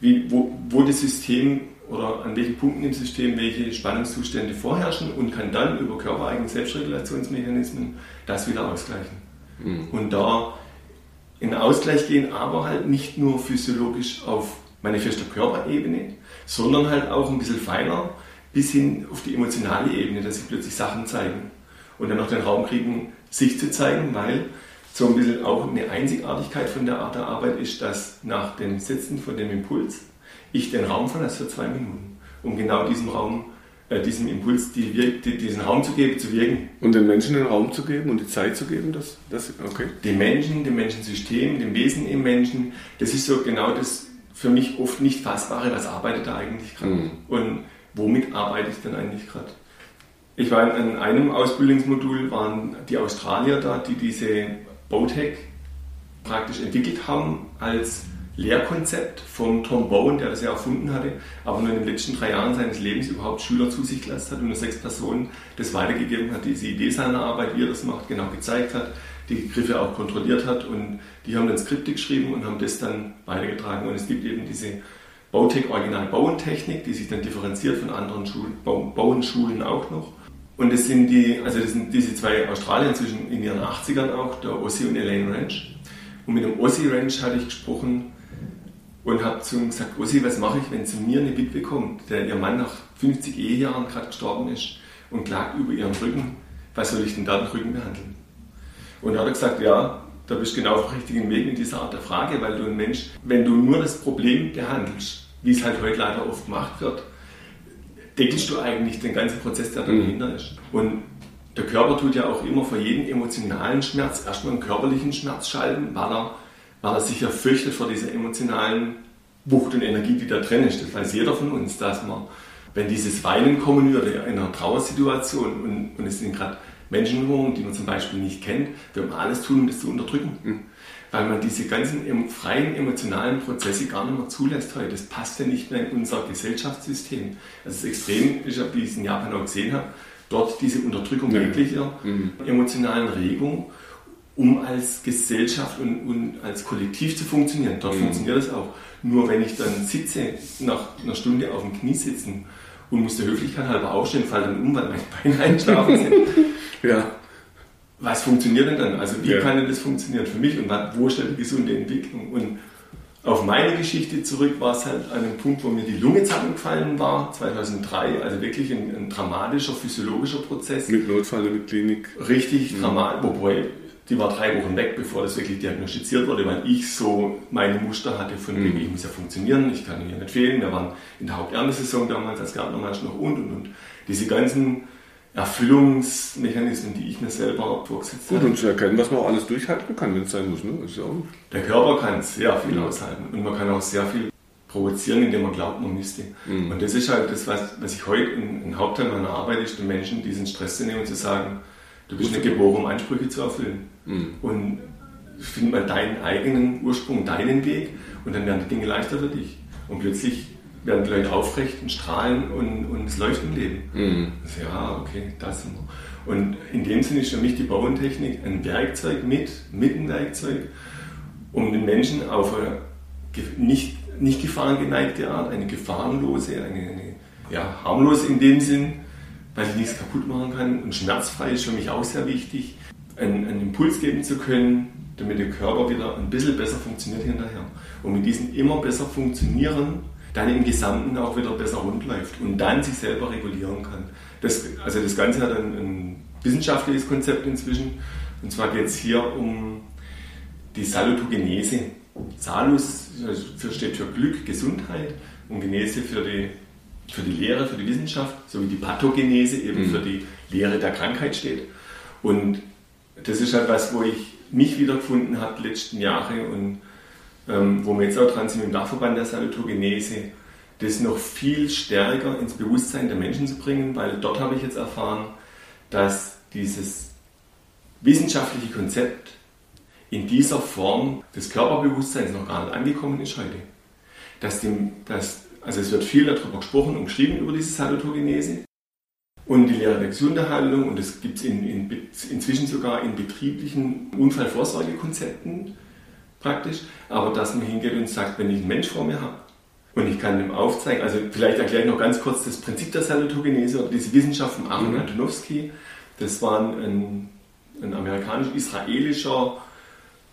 wie, wo, wo das System oder an welchen Punkten im System welche Spannungszustände vorherrschen und kann dann über körpereigene Selbstregulationsmechanismen das wieder ausgleichen. Mhm. Und da in Ausgleich gehen, aber halt nicht nur physiologisch auf manifester Körperebene, sondern halt auch ein bisschen feiner bis hin auf die emotionale Ebene, dass sich plötzlich Sachen zeigen und dann noch den Raum kriegen, sich zu zeigen, weil so ein bisschen auch eine Einzigartigkeit von der Art der Arbeit ist, dass nach dem Setzen von dem Impuls ich den Raum verlasse für zwei Minuten, um genau diesen Raum äh, diesem Impuls die, die, diesen Raum zu geben, zu wirken. Und den Menschen den Raum zu geben und die Zeit zu geben, das, das okay. Dem Menschen, dem Menschensystem, dem Wesen im Menschen, das ist so genau das für mich oft nicht fassbare, was arbeitet da eigentlich gerade mhm. und womit arbeite ich denn eigentlich gerade. Ich war in einem Ausbildungsmodul, waren die Australier da, die diese Botec praktisch entwickelt haben als Lehrkonzept von Tom Bowen, der das ja erfunden hatte, aber nur in den letzten drei Jahren seines Lebens überhaupt Schüler zu sich gelassen hat und nur sechs Personen das weitergegeben hat, diese Idee seiner Arbeit, wie er das macht, genau gezeigt hat, die Griffe auch kontrolliert hat und die haben dann Skripte geschrieben und haben das dann weitergetragen und es gibt eben diese Bautech Original Bauen Technik, die sich dann differenziert von anderen Schulen, Bauenschulen auch noch. Und das sind die, also das sind diese zwei Australier inzwischen in ihren 80ern auch, der Ossi und Elaine Ranch. Und mit dem Ossi Ranch hatte ich gesprochen, und habe zu ihm gesagt, Ossi, was mache ich, wenn zu mir eine Witwe kommt, der ihr Mann nach 50 Ehejahren gerade gestorben ist und klagt über ihren Rücken, was soll ich denn da den Rücken behandeln? Und da hat er gesagt, ja, da bist du genau auf dem richtigen Weg mit dieser Art der Frage, weil du ein Mensch, wenn du nur das Problem behandelst, wie es halt heute leider oft gemacht wird, deckelst du eigentlich den ganzen Prozess, der dahinter mhm. ist. Und der Körper tut ja auch immer vor jedem emotionalen Schmerz erstmal einen körperlichen Schmerz schalten, weil er, weil er sich ja fürchtet vor dieser emotionalen Wucht und Energie, die da drin ist. Das weiß jeder von uns, dass man, wenn dieses Weinen kommen würde in einer Trauersituation und, und es sind gerade Menschen die man zum Beispiel nicht kennt, wird man alles tun, um das zu unterdrücken. Mhm. Weil man diese ganzen freien emotionalen Prozesse gar nicht mehr zulässt heute. Das passt ja nicht mehr in unser Gesellschaftssystem. Also das Extrem ist ja, wie ich es in Japan auch gesehen habe, dort diese Unterdrückung ja. jeglicher mhm. emotionalen Regung, um als Gesellschaft und, und, als Kollektiv zu funktionieren. Dort mhm. funktioniert das auch. Nur wenn ich dann sitze, nach einer Stunde auf dem Knie sitzen und muss der Höflichkeit halber aufstehen, falle dann um, weil meine Beine einschlafen sind. ja. Was funktioniert denn dann? Also wie ja. kann denn das funktionieren für mich und wo ist denn die gesunde Entwicklung? Und auf meine Geschichte zurück war es halt an einem Punkt, wo mir die Lunge zusammengefallen war, 2003, also wirklich ein, ein dramatischer physiologischer Prozess. Mit Notfall mit Klinik. Richtig mhm. dramatisch, wobei die war drei Wochen weg, bevor das wirklich diagnostiziert wurde, weil ich so meine Muster hatte von mhm. ich muss ja funktionieren, ich kann hier nicht fehlen. Wir waren in der Haupterntesaison damals als Gärtnermeister noch und und und. Diese ganzen Erfüllungsmechanismen, die ich mir selber vorgesetzt habe. Gut, und zu erkennen, was man auch alles durchhalten kann, wenn es sein muss. Ne? Ja der Körper kann sehr viel ja. aushalten und man kann auch sehr viel provozieren, indem man glaubt, man müsste. Mhm. Und das ist halt das, was, was ich heute, ein Hauptteil meiner Arbeit ist, den Menschen diesen Stress zu nehmen und zu sagen, du bist nicht geboren, um Ansprüche zu erfüllen. Mhm. Und find mal deinen eigenen Ursprung, deinen Weg und dann werden die Dinge leichter für dich. Und plötzlich werden die Leute aufrecht und strahlen und, und es läuft im Leben. Mhm. Also, ja, okay, das sind wir. Und in dem Sinne ist für mich die Bauentechnik ein Werkzeug mit, mit ein Werkzeug, um den Menschen auf eine nicht, nicht gefahrengeneigte Art, eine gefahrenlose, eine, eine ja, harmlose in dem Sinn, weil ich nichts kaputt machen kann und schmerzfrei ist für mich auch sehr wichtig, einen, einen Impuls geben zu können, damit der Körper wieder ein bisschen besser funktioniert hinterher. Und mit diesem immer besser funktionieren dann im Gesamten auch wieder besser rund läuft und dann sich selber regulieren kann. Das, also das Ganze hat ein, ein wissenschaftliches Konzept inzwischen. Und zwar geht es hier um die Salutogenese. Salus steht für Glück, Gesundheit und Genese für die, für die Lehre, für die Wissenschaft, sowie die Pathogenese eben mhm. für die Lehre der Krankheit steht. Und das ist halt was, wo ich mich wiedergefunden habe die letzten Jahre und ähm, wo wir jetzt auch dran sind im Dachverband der Salutogenese, das noch viel stärker ins Bewusstsein der Menschen zu bringen, weil dort habe ich jetzt erfahren, dass dieses wissenschaftliche Konzept in dieser Form des Körperbewusstseins noch gar nicht angekommen ist heute. Dass dem, dass, also es wird viel darüber gesprochen und geschrieben über diese Salutogenese und die Lehre der Gesunderhaltung und das gibt es in, in, inzwischen sogar in betrieblichen Unfallvorsorgekonzepten praktisch, aber dass man hingeht und sagt, wenn ich einen Mensch vor mir habe und ich kann dem aufzeigen, also vielleicht erkläre ich noch ganz kurz das Prinzip der Salutogenese oder diese Wissenschaft von Aaron mhm. Antonowski, das war ein, ein amerikanisch-israelischer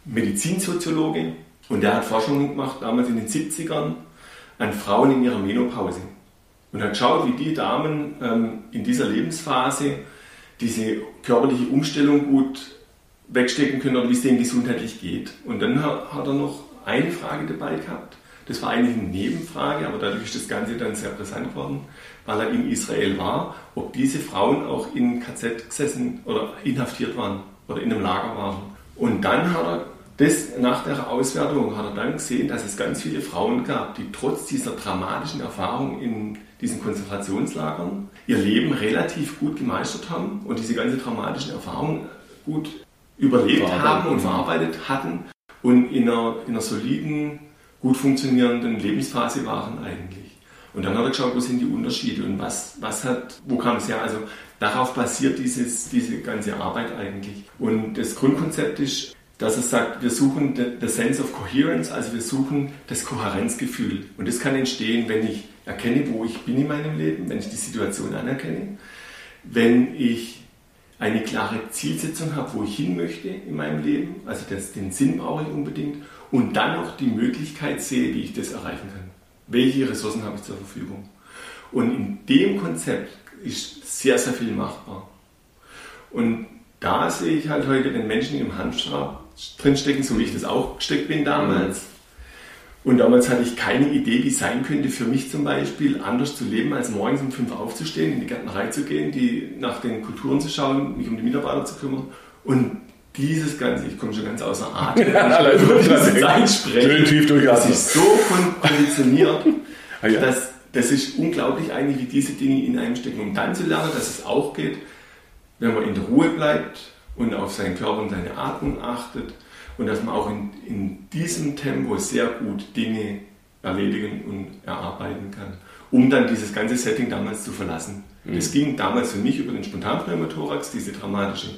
Medizinsoziologe und der hat Forschungen gemacht, damals in den 70ern, an Frauen in ihrer Menopause. Und hat geschaut, wie die Damen ähm, in dieser Lebensphase diese körperliche Umstellung gut wegstecken können oder wie es denen gesundheitlich geht. Und dann hat, er noch eine Frage dabei gehabt. Das war eigentlich eine Nebenfrage, aber dadurch ist das Ganze dann sehr brisant geworden, weil er in Israel war, ob diese Frauen auch in KZ gesessen oder inhaftiert waren oder in einem Lager waren. Und dann hat er das nach der Auswertung hat er dann gesehen, dass es ganz viele Frauen gab, die trotz dieser dramatischen Erfahrung in diesen Konzentrationslagern ihr Leben relativ gut gemeistert haben und diese ganze dramatischen Erfahrungen gut überlebt haben und verarbeitet hatten und in einer, in einer soliden, gut funktionierenden Lebensphase waren eigentlich. Und dann hat er geschaut, wo sind die Unterschiede und was, was hat, wo kam es her? Also darauf basiert dieses, diese ganze Arbeit eigentlich. Und das Grundkonzept ist, dass er sagt, wir suchen the, the sense of coherence, also wir suchen das Kohärenzgefühl. Und das kann entstehen, wenn ich erkenne, wo ich bin in meinem Leben, wenn ich die Situation anerkenne, wenn ich eine klare Zielsetzung habe, wo ich hin möchte in meinem Leben, also das, den Sinn brauche ich unbedingt, und dann noch die Möglichkeit sehe, wie ich das erreichen kann. Welche Ressourcen habe ich zur Verfügung? Und in dem Konzept ist sehr, sehr viel machbar. Und da sehe ich halt heute den Menschen im Hamsterrad drinstecken, so wie ich das auch gesteckt bin damals. Und damals hatte ich keine Idee, wie es sein könnte für mich zum Beispiel, anders zu leben, als morgens um fünf aufzustehen, in die Gärtnerei zu gehen, die nach den Kulturen zu schauen, mich um die Mitarbeiter zu kümmern. Und dieses Ganze, ich komme schon ganz außer Atem, ja, über diese Zeit sprechen, tief das ist so konditioniert, ah, ja. dass das ist unglaublich eigentlich, wie diese Dinge in einem stecken. Um dann zu lernen, dass es auch geht, wenn man in der Ruhe bleibt und auf seinen Körper und seine Atmung achtet und dass man auch in, in diesem Tempo sehr gut Dinge erledigen und erarbeiten kann, um dann dieses ganze Setting damals zu verlassen. Mhm. Das ging damals für mich über den Spontanpneumothorax, diese dramatische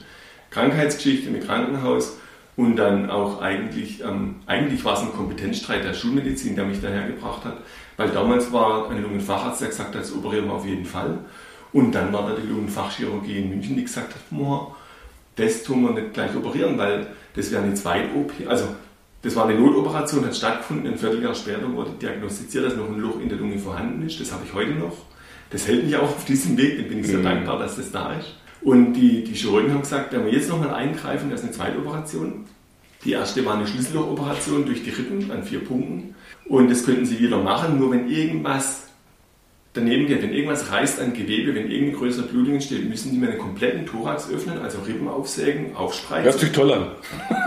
Krankheitsgeschichte im Krankenhaus und dann auch eigentlich, ähm, eigentlich war es ein Kompetenzstreit der Schulmedizin, der mich dahergebracht hat, weil damals war ein Lungenfacharzt, der gesagt hat, das operieren wir auf jeden Fall. Und dann war da die Lungenfachchirurgie in München, die gesagt hat, das tun wir nicht gleich operieren, weil das wäre eine Zweit-OP. Also das war eine Notoperation, hat stattgefunden. Ein Vierteljahr später wurde diagnostiziert, dass noch ein Loch in der Lunge vorhanden ist. Das habe ich heute noch. Das hält mich auch auf diesem Weg. Da bin ich sehr mhm. dankbar, dass das da ist. Und die, die Chirurgen haben gesagt, wenn wir jetzt nochmal eingreifen, das ist eine Zweitoperation. Die erste war eine Schlüssellochoperation durch die Rippen an vier Punkten. Und das könnten sie wieder machen, nur wenn irgendwas daneben geht, wenn irgendwas reißt an Gewebe, wenn irgendeine größere Blutung entsteht, müssen die mir einen kompletten Thorax öffnen, also Rippen aufsägen, aufspreizen. Hört sich toll an.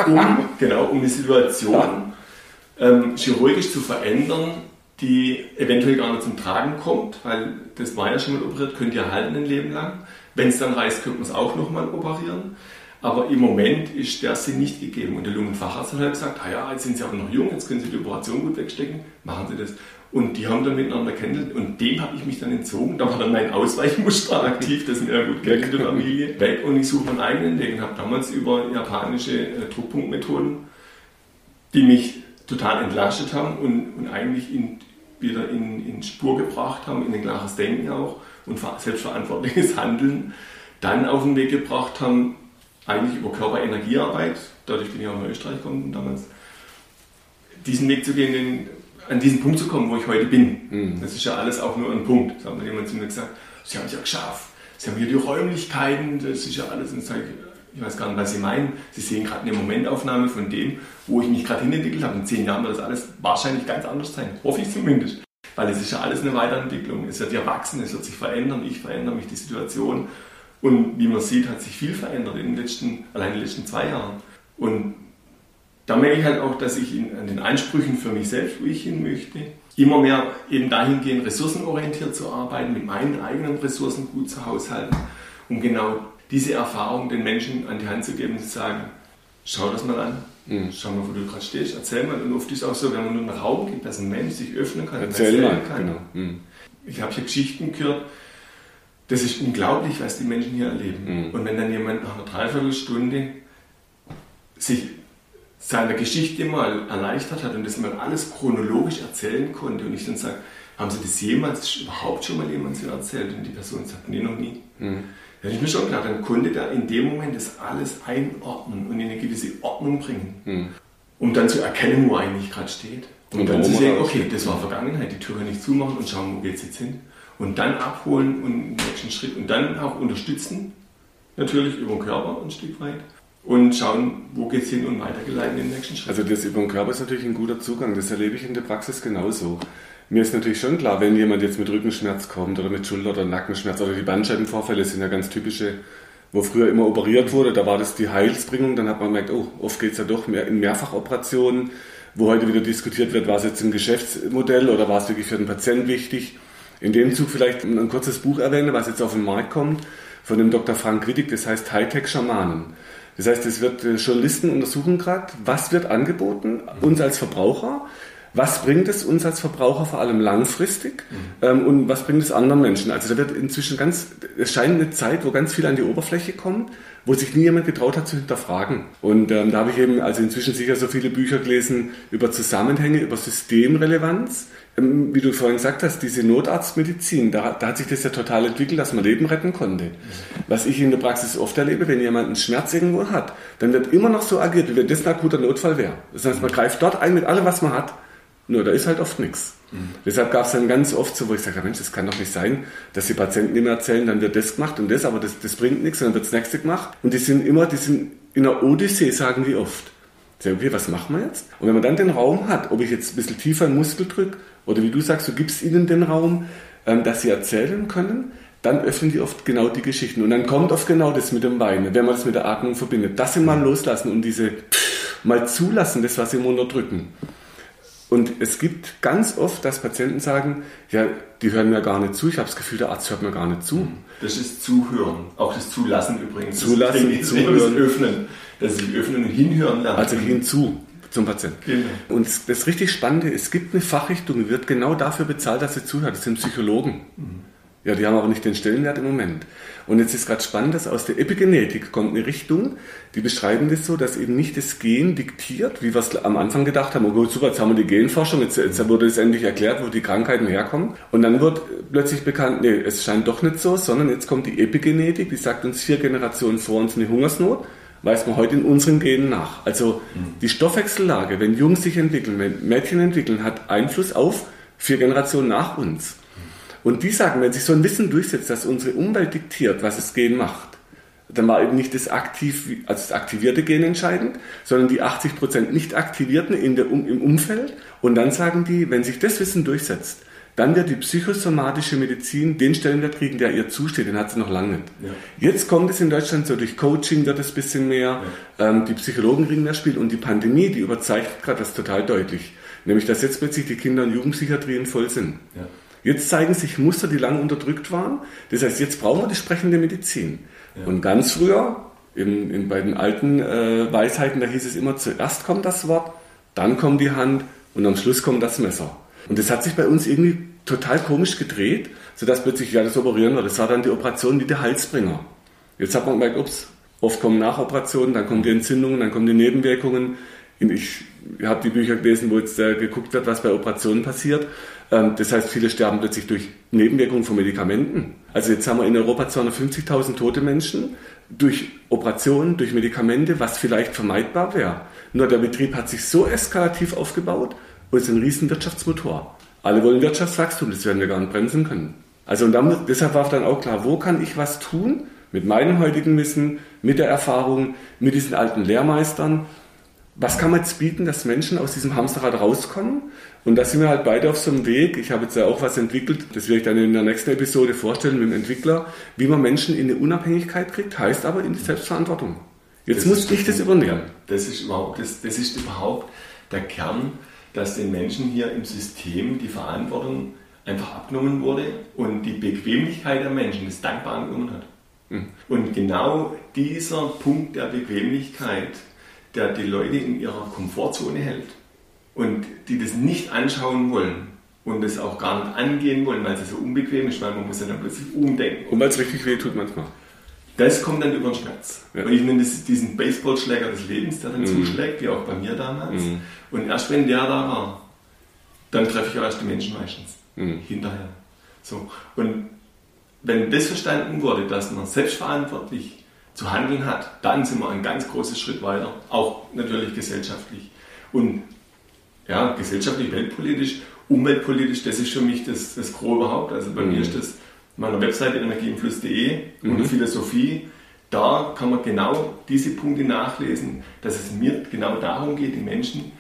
um, genau, um die Situation ähm, chirurgisch zu verändern, die eventuell gar nicht zum Tragen kommt, weil das war ja schon mal operiert, könnt ihr halten ein Leben lang. Wenn es dann reißt, könnte man es auch nochmal operieren. Aber im Moment ist der Sinn nicht gegeben. Und der Lungenfacharzt hat halt gesagt, ah ja, jetzt sind Sie aber noch jung, jetzt können Sie die Operation gut wegstecken, machen Sie das. Und die haben dann miteinander kennengelernt und dem habe ich mich dann entzogen. Da war dann mein Ausweichmuster aktiv, das sind ja gut kennt in der Familie, weg und ich suche meinen eigenen Weg und habe damals über japanische äh, Druckpunktmethoden, die mich total entlastet haben und, und eigentlich in, wieder in, in Spur gebracht haben, in ein klares Denken auch und selbstverantwortliches Handeln, dann auf den Weg gebracht haben, eigentlich über Körperenergiearbeit, dadurch bin ich auch nach Österreich gekommen damals, diesen Weg zu gehen, den an diesen Punkt zu kommen, wo ich heute bin. Mhm. Das ist ja alles auch nur ein Punkt. Das hat mir jemand zu mir gesagt, Sie haben es ja geschafft. Sie haben hier die Räumlichkeiten, das ist ja alles. Und ich weiß gar nicht, was Sie meinen. Sie sehen gerade eine Momentaufnahme von dem, wo ich mich gerade hinentwickelt habe. In zehn Jahren wird das alles wahrscheinlich ganz anders sein. Hoffe ich zumindest. Weil es ist ja alles eine Weiterentwicklung. Es wird ja wachsen, es wird sich verändern. Ich verändere mich, die Situation. Und wie man sieht, hat sich viel verändert in den letzten, allein in den letzten zwei Jahren. Und da merke ich halt auch, dass ich in, an den Ansprüchen für mich selbst, wo ich hin möchte, immer mehr eben dahin gehen, ressourcenorientiert zu arbeiten, mit meinen eigenen Ressourcen gut zu haushalten, um genau diese Erfahrung den Menschen an die Hand zu geben und zu sagen, schau das mal an, mhm. schau mal, wo du gerade stehst, erzähl mal. Und oft ist es auch so, wenn man nur einen Raum gibt, dass ein Mensch sich öffnen kann erzähl mal, kann. Genau. Mhm. Ich habe hier Geschichten gehört, das ist unglaublich, was die Menschen hier erleben. Mhm. Und wenn dann jemand nach einer Dreiviertelstunde sich seine Geschichte mal erleichtert hat und das mal alles chronologisch erzählen konnte und ich dann sage, haben Sie das jemals überhaupt schon mal jemand so erzählt? Und die Person sagt, nee, noch nie. Mhm. Dann ist mir schon klar, dann konnte der in dem Moment das alles einordnen und in eine gewisse Ordnung bringen, mhm. um dann zu erkennen, wo er eigentlich gerade steht. Und, und dann zu sehen, okay, das war Vergangenheit, die Tür kann ich zumachen und schauen, wo geht es jetzt hin. Und dann abholen und den nächsten Schritt und dann auch unterstützen, natürlich über den Körper ein Stück weit und schauen, wo geht es hin und weitergeleiten in den nächsten Schritt. Also das über den Körper ist natürlich ein guter Zugang, das erlebe ich in der Praxis genauso. Mir ist natürlich schon klar, wenn jemand jetzt mit Rückenschmerz kommt oder mit Schulter- oder Nackenschmerz oder die Bandscheibenvorfälle sind ja ganz typische, wo früher immer operiert wurde, da war das die Heilsbringung, dann hat man gemerkt, oh, oft geht es ja doch mehr in Mehrfachoperationen, wo heute wieder diskutiert wird, war es jetzt ein Geschäftsmodell oder war es wirklich für den Patienten wichtig. In dem Zug vielleicht ein kurzes Buch erwähnen, was jetzt auf den Markt kommt, von dem Dr. Frank Riddick, das heißt Hightech-Schamanen. Das heißt, es wird äh, Journalisten untersuchen gerade, was wird angeboten uns als Verbraucher, was bringt es uns als Verbraucher vor allem langfristig mhm. ähm, und was bringt es anderen Menschen. Also da wird inzwischen ganz, es scheint eine Zeit, wo ganz viel an die Oberfläche kommt, wo sich nie jemand getraut hat zu hinterfragen. Und ähm, da habe ich eben also inzwischen sicher so viele Bücher gelesen über Zusammenhänge, über Systemrelevanz ähm, wie du vorhin gesagt hast, diese Notarztmedizin, da, da, hat sich das ja total entwickelt, dass man Leben retten konnte. Was ich in der Praxis oft erlebe, wenn jemand einen Schmerz irgendwo hat, dann wird immer noch so agiert, wie wenn das ein akuter Notfall wäre. Das heißt, man greift dort ein mit allem, was man hat. Nur da ist halt oft nichts. Mhm. Deshalb gab es dann ganz oft so, wo ich sage, Mensch, das kann doch nicht sein, dass die Patienten immer erzählen, dann wird das gemacht und das, aber das, das bringt nichts, dann wird das nächste gemacht. Und die sind immer, die sind in der Odyssee, sagen wir oft. Sag, okay, was machen wir jetzt? Und wenn man dann den Raum hat, ob ich jetzt ein bisschen tiefer einen Muskel drücke oder wie du sagst, du gibst ihnen den Raum, ähm, dass sie erzählen können, dann öffnen die oft genau die Geschichten. Und dann kommt oft genau das mit dem Weinen, wenn man das mit der Atmung verbindet. Das sie mal loslassen und diese mal zulassen, das, was sie immer unterdrücken. Und es gibt ganz oft, dass Patienten sagen, ja, die hören mir gar nicht zu. Ich habe das Gefühl, der Arzt hört mir gar nicht zu. Das ist Zuhören. Auch das Zulassen übrigens. Zulassen, das Zuhören. Öffnen. Dass sie öffnen und hinhören lernen. Also hinzu zum Patienten. Genau. Und das richtig Spannende, es gibt eine Fachrichtung, die wird genau dafür bezahlt, dass sie zuhört. Das sind Psychologen. Mhm. Ja, die haben aber nicht den Stellenwert im Moment. Und jetzt ist gerade spannend, dass aus der Epigenetik kommt eine Richtung, die beschreiben das so, dass eben nicht das Gen diktiert, wie wir es am Anfang gedacht haben, oh gut, super, jetzt haben wir die Genforschung, jetzt, jetzt wurde es endlich erklärt, wo die Krankheiten herkommen. Und dann wird plötzlich bekannt, nee, es scheint doch nicht so, sondern jetzt kommt die Epigenetik, die sagt uns vier Generationen vor uns eine Hungersnot, weiß man heute in unseren Genen nach. Also die Stoffwechsellage, wenn Jungs sich entwickeln, wenn Mädchen entwickeln, hat Einfluss auf vier Generationen nach uns. Und die sagen, wenn sich so ein Wissen durchsetzt, dass unsere Umwelt diktiert, was das Gen macht, dann war eben nicht das, aktiv, also das aktivierte Gen entscheidend, sondern die 80% nicht aktivierten in der, im Umfeld. Und dann sagen die, wenn sich das Wissen durchsetzt, dann wird die psychosomatische Medizin den Stellenwert kriegen, der ihr zusteht. Den hat sie noch lange nicht. Ja. Jetzt kommt es in Deutschland so, durch Coaching wird es ein bisschen mehr, ja. ähm, die Psychologen kriegen das Spiel und die Pandemie, die überzeugt gerade das total deutlich. Nämlich, dass jetzt plötzlich die Kinder- und Jugendpsychiatrien voll sind. Ja. Jetzt zeigen sich Muster, die lange unterdrückt waren. Das heißt, jetzt brauchen wir die sprechende Medizin. Ja. Und ganz früher, in, in, bei den alten äh, Weisheiten, da hieß es immer, zuerst kommt das Wort, dann kommt die Hand und am Schluss kommt das Messer. Und das hat sich bei uns irgendwie total komisch gedreht, sodass plötzlich, ja, das Operieren war, das war dann die Operation wie der Halsbringer. Jetzt hat man gemerkt, ups, oft kommen Nachoperationen, dann kommen die Entzündungen, dann kommen die Nebenwirkungen. Ich habe die Bücher gelesen, wo jetzt äh, geguckt wird, was bei Operationen passiert. Ähm, das heißt, viele sterben plötzlich durch Nebenwirkungen von Medikamenten. Also jetzt haben wir in Europa 250.000 tote Menschen durch Operationen, durch Medikamente, was vielleicht vermeidbar wäre. Nur der Betrieb hat sich so eskalativ aufgebaut und ist ein riesen Wirtschaftsmotor. Alle wollen Wirtschaftswachstum, das werden wir gar nicht bremsen können. Also und dann, deshalb war dann auch klar, wo kann ich was tun mit meinem heutigen Wissen, mit der Erfahrung, mit diesen alten Lehrmeistern was kann man jetzt bieten, dass Menschen aus diesem Hamsterrad rauskommen? Und da sind wir halt beide auf so einem Weg. Ich habe jetzt ja auch was entwickelt, das werde ich dann in der nächsten Episode vorstellen mit dem Entwickler, wie man Menschen in eine Unabhängigkeit kriegt, heißt aber in die Selbstverantwortung. Jetzt das muss ich das übernehmen. Das ist, überhaupt, das, das ist überhaupt der Kern, dass den Menschen hier im System die Verantwortung einfach abgenommen wurde und die Bequemlichkeit der Menschen das dankbar angenommen hat. Mhm. Und genau dieser Punkt der Bequemlichkeit der die Leute in ihrer Komfortzone hält und die das nicht anschauen wollen und das auch gar nicht angehen wollen, weil es so unbequem ist, weil man muss ja dann plötzlich umdenken. Und weil es richtig weh tut manchmal. Das kommt dann über den Schmerz. Ja. Und ich nenne das diesen Baseballschläger des Lebens, der dann mhm. zuschlägt, wie auch bei mir damals. Mhm. Und erst wenn der da war, dann treffe ich auch erst die Menschen meistens. Mhm. Hinterher. So. Und wenn das verstanden wurde, dass man selbstverantwortlich zu handeln hat, dann sind wir einen ganz großen Schritt weiter, auch natürlich gesellschaftlich. Und ja, gesellschaftlich, weltpolitisch, umweltpolitisch, das ist für mich das, das Gros überhaupt. Also bei mhm. mir ist das meiner Webseite energieinfluss.de mhm. und Philosophie. Da kann man genau diese Punkte nachlesen, dass es mir genau darum geht, die Menschen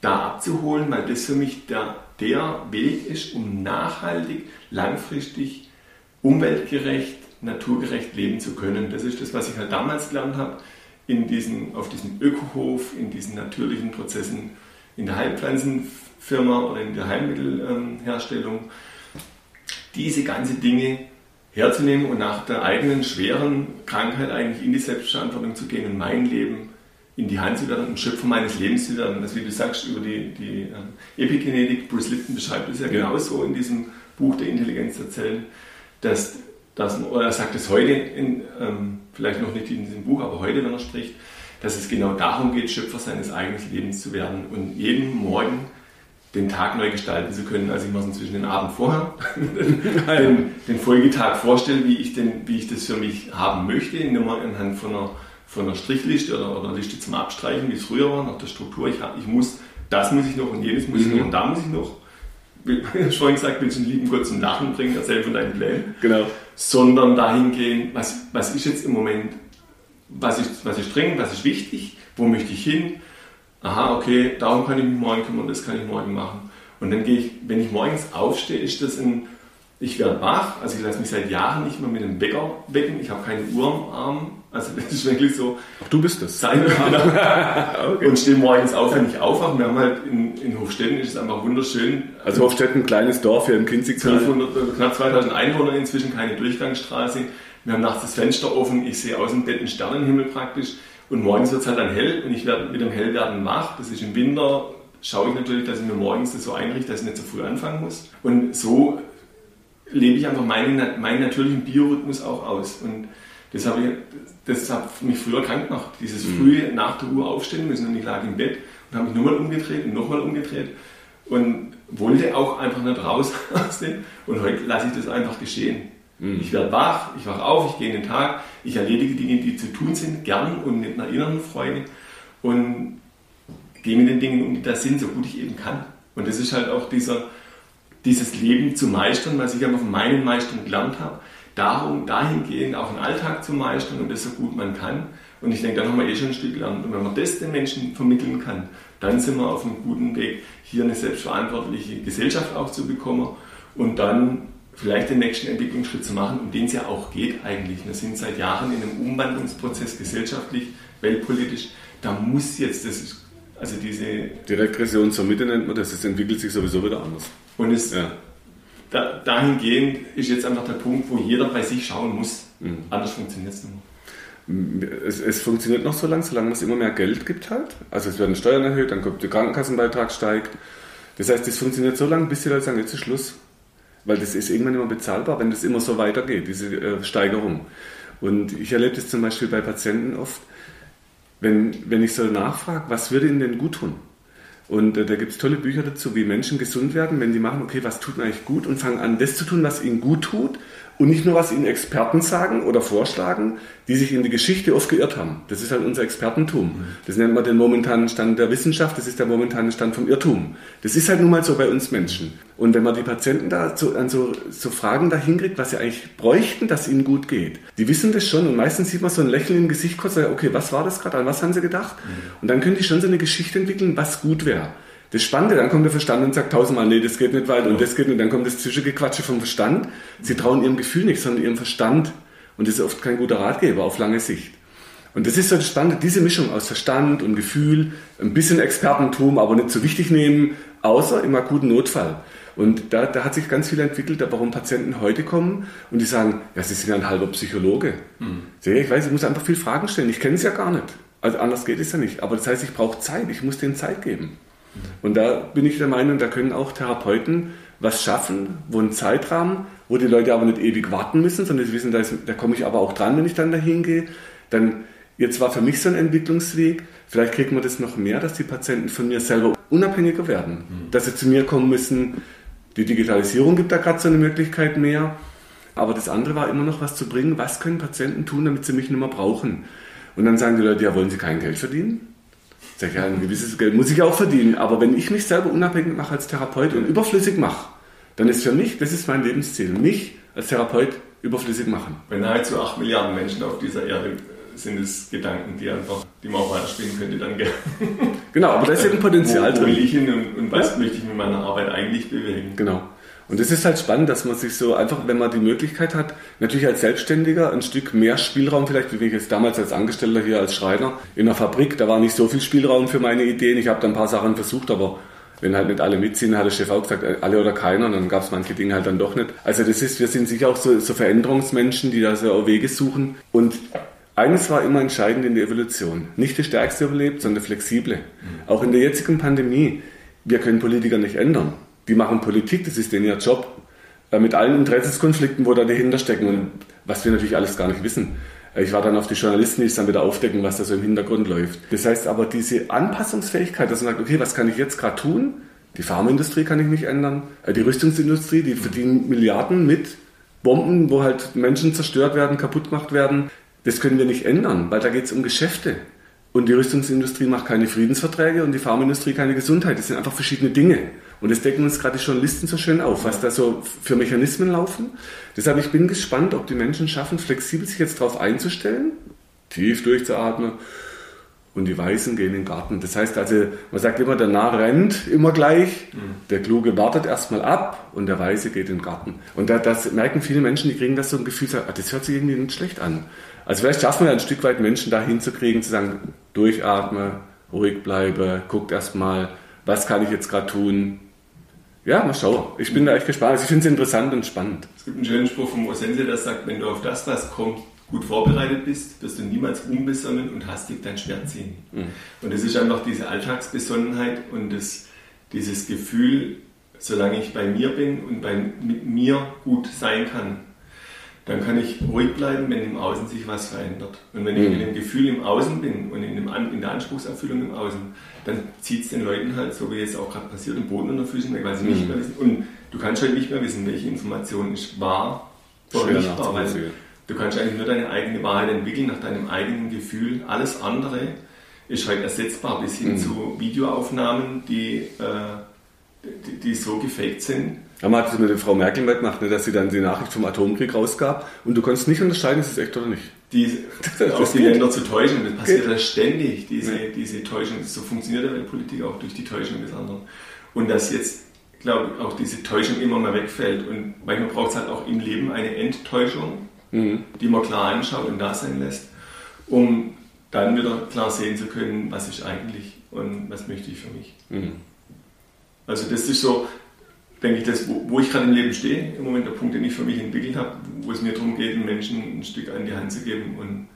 da abzuholen, weil das für mich der, der Weg ist, um nachhaltig, langfristig, umweltgerecht naturgerecht leben zu können. Das ist das, was ich halt damals gelernt habe, in diesen, auf diesem Ökohof, in diesen natürlichen Prozessen in der Heilpflanzenfirma oder in der Heilmittelherstellung. Diese ganzen Dinge herzunehmen und nach der eigenen schweren Krankheit eigentlich in die Selbstverantwortung zu gehen und mein Leben in die Hand zu werden und Schöpfer meines Lebens zu werden. Das, wie du sagst, über die, die ähm, Epigenetik, Bruce Lipton beschreibt es ja, genauso in diesem Buch der Intelligenz erzählen, dass dass, oder er sagt es heute, in, ähm, vielleicht noch nicht in diesem Buch, aber heute, wenn er spricht, dass es genau darum geht, Schöpfer seines eigenen Lebens zu werden und jeden Morgen den Tag neu gestalten zu können. Also ich muss inzwischen den Abend vorher den, den, Folgetag vorstellen, wie ich, den, wie ich das für mich haben möchte, nur mal anhand von einer, von einer Strichliste oder, oder Liste zum Abstreichen, wie es früher war, nach der Struktur. Ich, ich muss, das muss ich noch und jenes muss ich noch mhm. und da muss ich noch. Wie vorhin gesagt, willst du einen lieben Gott zum Lachen bringen, erzähl von deinen Plänen. Genau sondern dahingehend, was, was ist jetzt im Moment, was ist, was ist dringend, was ist wichtig, wo möchte ich hin aha, okay, darum kann ich mich morgen kümmern, das kann ich morgen machen. Und dann gehe ich, wenn ich morgens aufstehe, ist das ein, ich werde wach, also ich lasse mich seit Jahren nicht mehr mit dem Wecker wecken, ich habe keine Uhr am Arm, also das ist wirklich so. Ach, du bist das. Sein okay. Und stehe morgens auf, wenn ich aufwache. Wir haben halt in, in Hofstetten ist es einfach wunderschön. Also Hofstetten, ein kleines Dorf hier im Kinzigtal. 1200, knapp 2000 Einwohner inzwischen, keine Durchgangsstraße. Wir haben nachts das Fenster offen, ich sehe aus dem Bett einen Sternenhimmel praktisch. Und morgens wird es halt dann hell und ich werde mit dem Hellwerden wach. Das ist im Winter, schaue ich natürlich, dass ich mir morgens das so einrichte, dass ich nicht so früh anfangen muss. Und so lebe ich einfach meinen, meinen natürlichen Biorhythmus auch aus. Und das, habe ich, das hat mich früher krank gemacht, dieses mhm. früh nach der Uhr aufstehen müssen und ich lag im Bett und habe mich nochmal umgedreht und nochmal umgedreht und wollte auch einfach nicht raus aus dem. Und heute lasse ich das einfach geschehen. Mhm. Ich werde wach, ich wache auf, ich gehe in den Tag, ich erledige Dinge, die zu tun sind, gern und mit einer inneren Freude und gehe mit den Dingen um, die da sind, so gut ich eben kann. Und das ist halt auch dieser, dieses Leben zu meistern, was ich einfach von meinen Meistern gelernt habe darum, dahingehend auch den Alltag zu meistern und das so gut man kann. Und ich denke, dann haben wir eh schon ein Stück gelernt. Und wenn man das den Menschen vermitteln kann, dann sind wir auf einem guten Weg, hier eine selbstverantwortliche Gesellschaft auch zu bekommen und dann vielleicht den nächsten Entwicklungsschritt zu machen, um den es ja auch geht eigentlich. Wir sind seit Jahren in einem Umwandlungsprozess gesellschaftlich, weltpolitisch. Da muss jetzt das, also diese... Die Regression zur Mitte nennt man das, es entwickelt sich sowieso wieder anders. Und es ja da, dahingehend ist jetzt einfach der Punkt, wo jeder bei sich schauen muss. Mhm. Anders funktioniert es nicht mehr. Es, es, funktioniert noch so lange, solange es immer mehr Geld gibt halt. Also es werden Steuern erhöht, dann kommt der Krankenkassenbeitrag steigt. Das heißt, das funktioniert so lange, bis die Leute sagen, jetzt ist Schluss. Weil das ist irgendwann immer bezahlbar, wenn das immer so weitergeht, diese äh, Steigerung. Und ich erlebe das zum Beispiel bei Patienten oft, wenn, wenn ich so nachfrage, was würde ihnen denn gut tun? Und äh, da gibt es tolle Bücher dazu, wie Menschen gesund werden, wenn die machen, okay, was tut mir eigentlich gut und fangen an, das zu tun, was ihnen gut tut und nicht nur, was ihnen Experten sagen oder vorschlagen, die sich in die Geschichte oft geirrt haben. Das ist halt unser Expertentum. Das nennt man den momentanen Stand der Wissenschaft, das ist der momentane Stand vom Irrtum. Das ist halt nun mal so bei uns Menschen. Und wenn man die Patienten da so, an so, so Fragen dahin kriegt, was sie eigentlich bräuchten, dass ihnen gut geht, die wissen das schon und meistens sieht man so ein Lächeln im Gesicht kurz, okay, was war das gerade, an was haben sie gedacht? Und dann können die schon so eine Geschichte entwickeln, was gut wäre. Das Spannende, dann kommt der Verstand und sagt tausendmal, nee, das geht nicht weiter und das geht nicht. Dann kommt das Zwischengequatsche vom Verstand. Sie trauen ihrem Gefühl nicht, sondern ihrem Verstand. Und das ist oft kein guter Ratgeber auf lange Sicht. Und das ist so das Spannende, diese Mischung aus Verstand und Gefühl, ein bisschen Expertentum, aber nicht so wichtig nehmen, außer im akuten Notfall. Und da, da hat sich ganz viel entwickelt, warum Patienten heute kommen und die sagen, ja, sie sind ja ein halber Psychologe. Mhm. Ich weiß, ich muss einfach viel Fragen stellen. Ich kenne es ja gar nicht. Also anders geht es ja nicht. Aber das heißt, ich brauche Zeit. Ich muss denen Zeit geben. Und da bin ich der Meinung, da können auch Therapeuten was schaffen, wo ein Zeitrahmen, wo die Leute aber nicht ewig warten müssen, sondern sie wissen, da, ist, da komme ich aber auch dran, wenn ich dann dahin gehe. Dann, jetzt war für mich so ein Entwicklungsweg, vielleicht kriegt man das noch mehr, dass die Patienten von mir selber unabhängiger werden, mhm. dass sie zu mir kommen müssen. Die Digitalisierung gibt da gerade so eine Möglichkeit mehr. Aber das andere war immer noch was zu bringen, was können Patienten tun, damit sie mich nicht mehr brauchen. Und dann sagen die Leute, ja, wollen sie kein Geld verdienen? Sag ich, ja, ein gewisses Geld muss ich auch verdienen. Aber wenn ich mich selber unabhängig mache als Therapeut und überflüssig mache, dann ist für mich, das ist mein Lebensziel, mich als Therapeut überflüssig machen. Bei nahezu 8 Milliarden Menschen auf dieser Erde sind es Gedanken, die einfach, die man auch weiterspielen könnte, dann gerne. Genau, aber da ist eben Potenzial wo, wo drin. Will ich hin und, und was ja. möchte ich mit meiner Arbeit eigentlich bewegen? Genau. Und das ist halt spannend, dass man sich so einfach, wenn man die Möglichkeit hat, natürlich als Selbstständiger ein Stück mehr Spielraum, vielleicht wie ich jetzt damals als Angestellter hier als Schreiner in der Fabrik, da war nicht so viel Spielraum für meine Ideen. Ich habe da ein paar Sachen versucht, aber wenn halt nicht alle mitziehen, hat der Chef auch gesagt, alle oder keiner, und dann gab es manche Dinge halt dann doch nicht. Also das ist, wir sind sicher auch so, so Veränderungsmenschen, die da so Wege suchen. Und eines war immer entscheidend in der Evolution. Nicht der Stärkste überlebt, sondern der Flexible. Mhm. Auch in der jetzigen Pandemie. Wir können Politiker nicht ändern die machen Politik, das ist denen ihr Job. Äh, mit allen Interessenskonflikten, wo da dahinter stecken und was wir natürlich alles gar nicht wissen. Äh, ich war dann auf die Journalisten, die es dann wieder aufdecken, was da so im Hintergrund läuft. Das heißt aber, diese Anpassungsfähigkeit, dass man sagt, okay, was kann ich jetzt gerade tun? Die Pharmaindustrie kann ich nicht ändern. Äh, die Rüstungsindustrie, die verdienen Milliarden mit Bomben, wo halt Menschen zerstört werden, kaputt gemacht werden. Das können wir nicht ändern, weil da geht es um Geschäfte. Und die Rüstungsindustrie macht keine Friedensverträge und die Pharmaindustrie keine Gesundheit. Das sind einfach verschiedene Dinge. Und das decken uns gerade die Journalisten so schön auf, was da so für Mechanismen laufen. Deshalb, ich bin gespannt, ob die Menschen schaffen, flexibel sich jetzt darauf einzustellen, tief durchzuatmen und die Weißen gehen in den Garten. Das heißt also, man sagt immer, der Narr rennt immer gleich, mhm. der Kluge wartet erstmal ab und der Weiße geht in den Garten. Und da, das merken viele Menschen, die kriegen das so ein Gefühl, ah, das hört sich irgendwie nicht schlecht an. Also vielleicht schaffen wir ein Stück weit Menschen da hinzukriegen, zu sagen, durchatme, ruhig bleibe, guckt erstmal, was kann ich jetzt gerade tun. Ja, mal schauen. Ich bin da echt gespannt. Also ich finde es interessant und spannend. Es gibt einen schönen Spruch vom Osense, der sagt, wenn du auf das, was kommt, gut vorbereitet bist, wirst du niemals unbesonnen und hastig dein Schwert ziehen. Mhm. Und das ist einfach diese Alltagsbesonnenheit und das, dieses Gefühl, solange ich bei mir bin und bei, mit mir gut sein kann, dann kann ich ruhig bleiben, wenn im Außen sich was verändert. Und wenn ich mhm. mit dem Gefühl im Außen bin und in, dem, in der Anspruchserfüllung im Außen, dann zieht es den Leuten halt, so wie es auch gerade passiert, den Boden unter Füßen weg, weil sie mhm. nicht mehr wissen. Und du kannst halt nicht mehr wissen, welche Information ist wahr oder nicht wahr. Weil du kannst eigentlich nur deine eigene Wahrheit entwickeln, nach deinem eigenen Gefühl. Alles andere ist halt ersetzbar bis hin mhm. zu Videoaufnahmen, die, äh, die, die so gefaked sind haben hat es mit der Frau Merkel mitgemacht, ne, dass sie dann die Nachricht vom Atomkrieg rausgab und du konntest nicht unterscheiden, ist es echt oder nicht. Die, auch die Länder zu täuschen, das passiert ja ständig, diese, ja. diese Täuschung. So funktioniert ja Politik auch durch die Täuschung des anderen. Und dass jetzt, glaube ich, auch diese Täuschung immer mehr wegfällt. Und manchmal braucht es halt auch im Leben eine Enttäuschung, mhm. die man klar anschaut und da sein lässt, um dann wieder klar sehen zu können, was ich eigentlich und was möchte ich für mich. Mhm. Also das ist so, denke ich, das, wo, wo ich gerade im Leben stehe, im Moment der Punkt, den ich für mich entwickelt habe, wo es mir darum geht, den Menschen ein Stück an die Hand zu geben und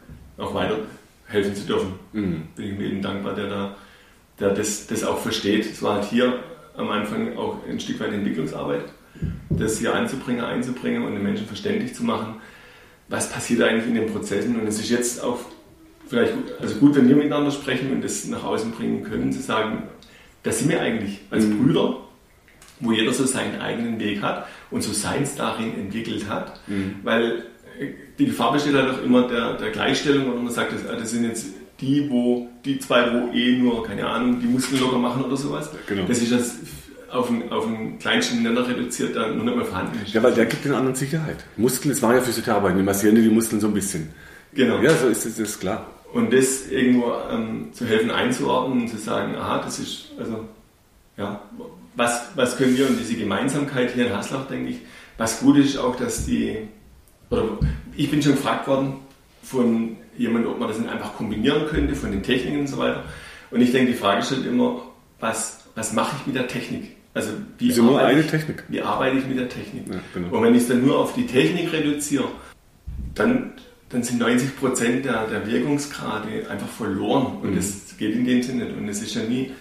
auch weiter helfen zu dürfen. Mhm. Bin ich mir eben dankbar, der da, der das, das auch versteht. Es war halt hier am Anfang auch ein Stück weit Entwicklungsarbeit, das hier anzubringen, einzubringen und den Menschen verständlich zu machen, was passiert eigentlich in den Prozessen. Und es ist jetzt auch vielleicht gut, also gut, wenn wir miteinander sprechen und das nach außen bringen können, zu sagen, das sind wir eigentlich als mhm. Brüder wo jeder so seinen eigenen Weg hat und so seins darin entwickelt hat. Mhm. Weil äh, die Gefahr besteht halt auch immer der, der Gleichstellung, wo man sagt, das, das, sind jetzt die, wo die zwei, wo eh nur, keine Ahnung, die Muskeln locker machen oder sowas. Genau. Das ist das auf einen, auf kleinsten Nenner reduziert, der nur nicht mehr vorhanden ist. Ja, weil der gibt den anderen Sicherheit. Muskeln, das war ja Physiotherapie, die massieren die Muskeln so ein bisschen. Genau. Ja, so ist das, das ist klar. Und das irgendwo ähm, zu helfen einzuordnen und zu sagen, aha, das ist, also, ja, was, was können wir und diese Gemeinsamkeit hier in Haslach, denke ich, was gut ist auch, dass die, oder ich bin schon gefragt worden von jemandem, ob man das nicht einfach kombinieren könnte, von den Techniken und so weiter. Und ich denke, die Frage stellt immer, was, was mache ich mit der Technik? Also wie, also nur eine ich, Technik. wie arbeite ich mit der Technik? Ja, genau. Und wenn ich es dann nur auf die Technik reduziere, dann, dann sind 90 Prozent der, der Wirkungsgrade einfach verloren. Und mhm. das geht in dem Sinne nicht. Und es ist ja nie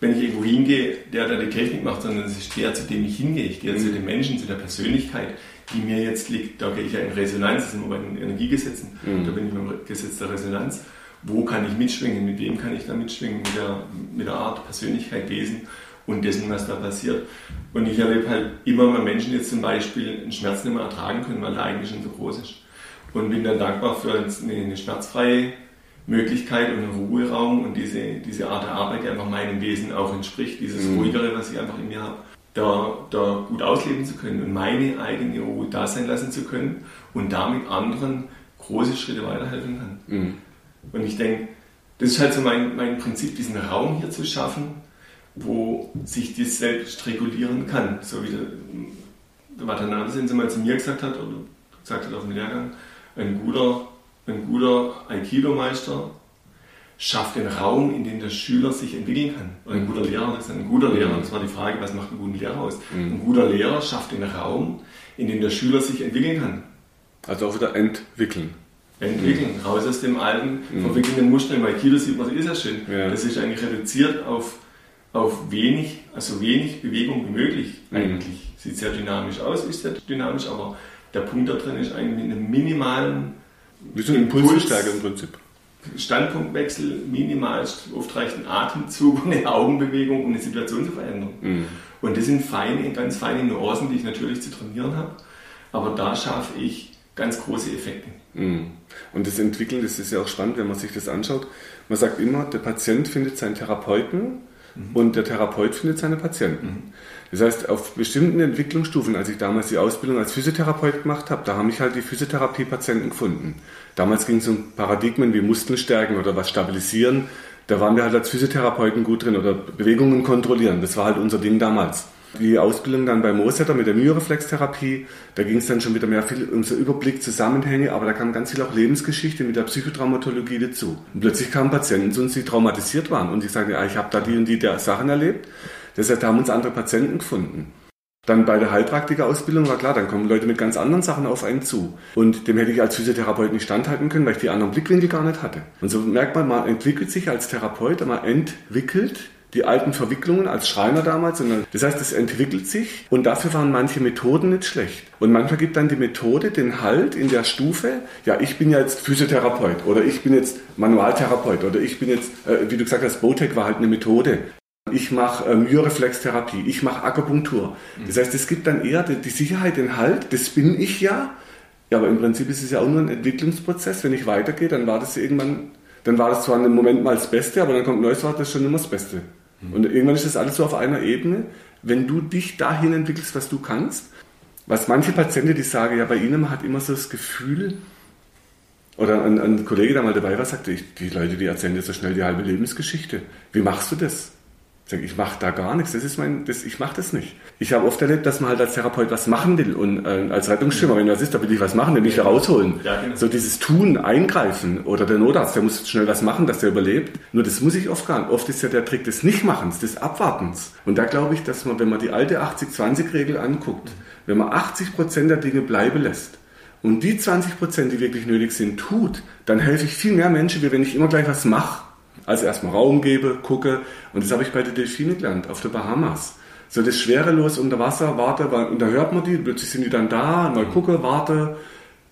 wenn ich irgendwo hingehe, der da die Technik macht, sondern es ist der, zu dem ich hingehe. Ich gehe mhm. zu den Menschen, zu der Persönlichkeit, die mir jetzt liegt. Da gehe ich ja in Resonanz, das sind wir bei den Energiegesetzen, mhm. da bin ich beim Gesetz der Resonanz. Wo kann ich mitschwingen? Mit wem kann ich da mitschwingen? Mit der, mit der Art Persönlichkeit, Wesen und dessen, was da passiert. Und ich erlebe halt immer mal Menschen jetzt zum Beispiel einen Schmerz nicht mehr ertragen können, weil der eigentlich schon so groß ist. Und bin dann dankbar für eine, schmerzfreie Möglichkeit und einen Ruheraum und diese, diese Art der Arbeit, die einfach meinem Wesen auch entspricht, dieses mhm. Ruhigere, was ich einfach in mir habe, da, da gut ausleben zu können und meine eigene Ruhe da sein lassen zu können und damit anderen große Schritte weiterhelfen kann. Mhm. Und ich denke, das ist halt so mein, mein Prinzip, diesen Raum hier zu schaffen, wo sich das selbst regulieren kann. So wie der, der Watanabe mal zu mir gesagt hat, oder gesagt hat auf dem Lehrgang, ein guter ein guter Aikido-Meister schafft den Raum, in dem der Schüler sich entwickeln kann. Oder ein guter Lehrer, ist ein guter Lehrer. Das war die Frage, was macht einen guten Lehrer aus? Mhm. Ein guter Lehrer schafft den Raum, in dem der Schüler sich entwickeln kann. Also auch wieder entwickeln. Entwickeln, mhm. raus aus dem alten, mhm. verwickelnden Muster. Im Aikido sieht man, das ist ja schön. Ja. Das ist eigentlich reduziert auf, auf wenig, also wenig Bewegung wie möglich eigentlich. Sieht sehr dynamisch aus, ist sehr dynamisch, aber der Punkt da drin ist eigentlich mit einem minimalen wie so ein Impulsstärke im Prinzip. Standpunktwechsel, reicht ein Atemzug und eine Augenbewegung, um eine Situation zu verändern. Mhm. Und das sind feine, ganz feine Nuancen, die ich natürlich zu trainieren habe. Aber da schaffe ich ganz große Effekte. Mhm. Und das Entwickeln, das ist ja auch spannend, wenn man sich das anschaut. Man sagt immer, der Patient findet seinen Therapeuten mhm. und der Therapeut findet seine Patienten. Das heißt, auf bestimmten Entwicklungsstufen, als ich damals die Ausbildung als Physiotherapeut gemacht habe, da haben mich halt die Physiotherapie-Patienten gefunden. Damals ging es um Paradigmen wie Muskeln stärken oder was stabilisieren. Da waren wir halt als Physiotherapeuten gut drin oder Bewegungen kontrollieren. Das war halt unser Ding damals. Die Ausbildung dann bei Mosetter mit der Myoreflextherapie, da ging es dann schon wieder mehr viel um so Überblick, Zusammenhänge, aber da kam ganz viel auch Lebensgeschichte mit der Psychotraumatologie dazu. Und plötzlich kamen Patienten zu uns, die traumatisiert waren und die sagen, ja, ich habe da die und die Sachen erlebt. Deshalb haben uns andere Patienten gefunden. Dann bei der Heilpraktikerausbildung war klar, dann kommen Leute mit ganz anderen Sachen auf einen zu. Und dem hätte ich als Physiotherapeut nicht standhalten können, weil ich die anderen Blickwinkel gar nicht hatte. Und so merkt man, man entwickelt sich als Therapeut, man entwickelt die alten Verwicklungen als Schreiner damals, sondern das heißt, es entwickelt sich und dafür waren manche Methoden nicht schlecht. Und manchmal gibt dann die Methode den Halt in der Stufe, ja, ich bin ja jetzt Physiotherapeut oder ich bin jetzt Manualtherapeut oder ich bin jetzt, äh, wie du gesagt hast, Botec war halt eine Methode. Ich mache äh, Myoreflextherapie, ich mache Akupunktur. Das heißt, es gibt dann eher die, die Sicherheit, den Halt, das bin ich ja. Ja, aber im Prinzip ist es ja auch nur ein Entwicklungsprozess. Wenn ich weitergehe, dann war das irgendwann, dann war das zwar im Moment mal das Beste, aber dann kommt ein neues Wort, das ist schon immer das Beste. Und irgendwann ist das alles so auf einer Ebene. Wenn du dich dahin entwickelst, was du kannst, was manche Patienten, die sagen, ja, bei ihnen man hat immer so das Gefühl, oder ein, ein Kollege, der mal dabei war, sagte, ich, die Leute, die erzählen dir so schnell die halbe Lebensgeschichte. Wie machst du das? Ich mache da gar nichts, das ist mein, das, ich mache das nicht. Ich habe oft erlebt, dass man halt als Therapeut was machen will und äh, als Rettungsschimmer, wenn was ist, da will ich was machen, den ich da rausholen. Ja, genau. So dieses Tun, Eingreifen oder der Notarzt, der muss schnell was machen, dass der überlebt. Nur das muss ich oft gar nicht. Oft ist ja der Trick des Nichtmachens, des Abwartens. Und da glaube ich, dass man, wenn man die alte 80-20-Regel anguckt, wenn man 80 Prozent der Dinge bleiben lässt, und die 20 Prozent, die wirklich nötig sind, tut, dann helfe ich viel mehr Menschen, wie wenn ich immer gleich was mache. Also erstmal Raum gebe, gucke. Und das habe ich bei den Delfinen gelernt, auf der Bahamas. So das schwerelos unter Wasser, warte, und da hört man die, plötzlich sind die dann da, mal gucke, warte.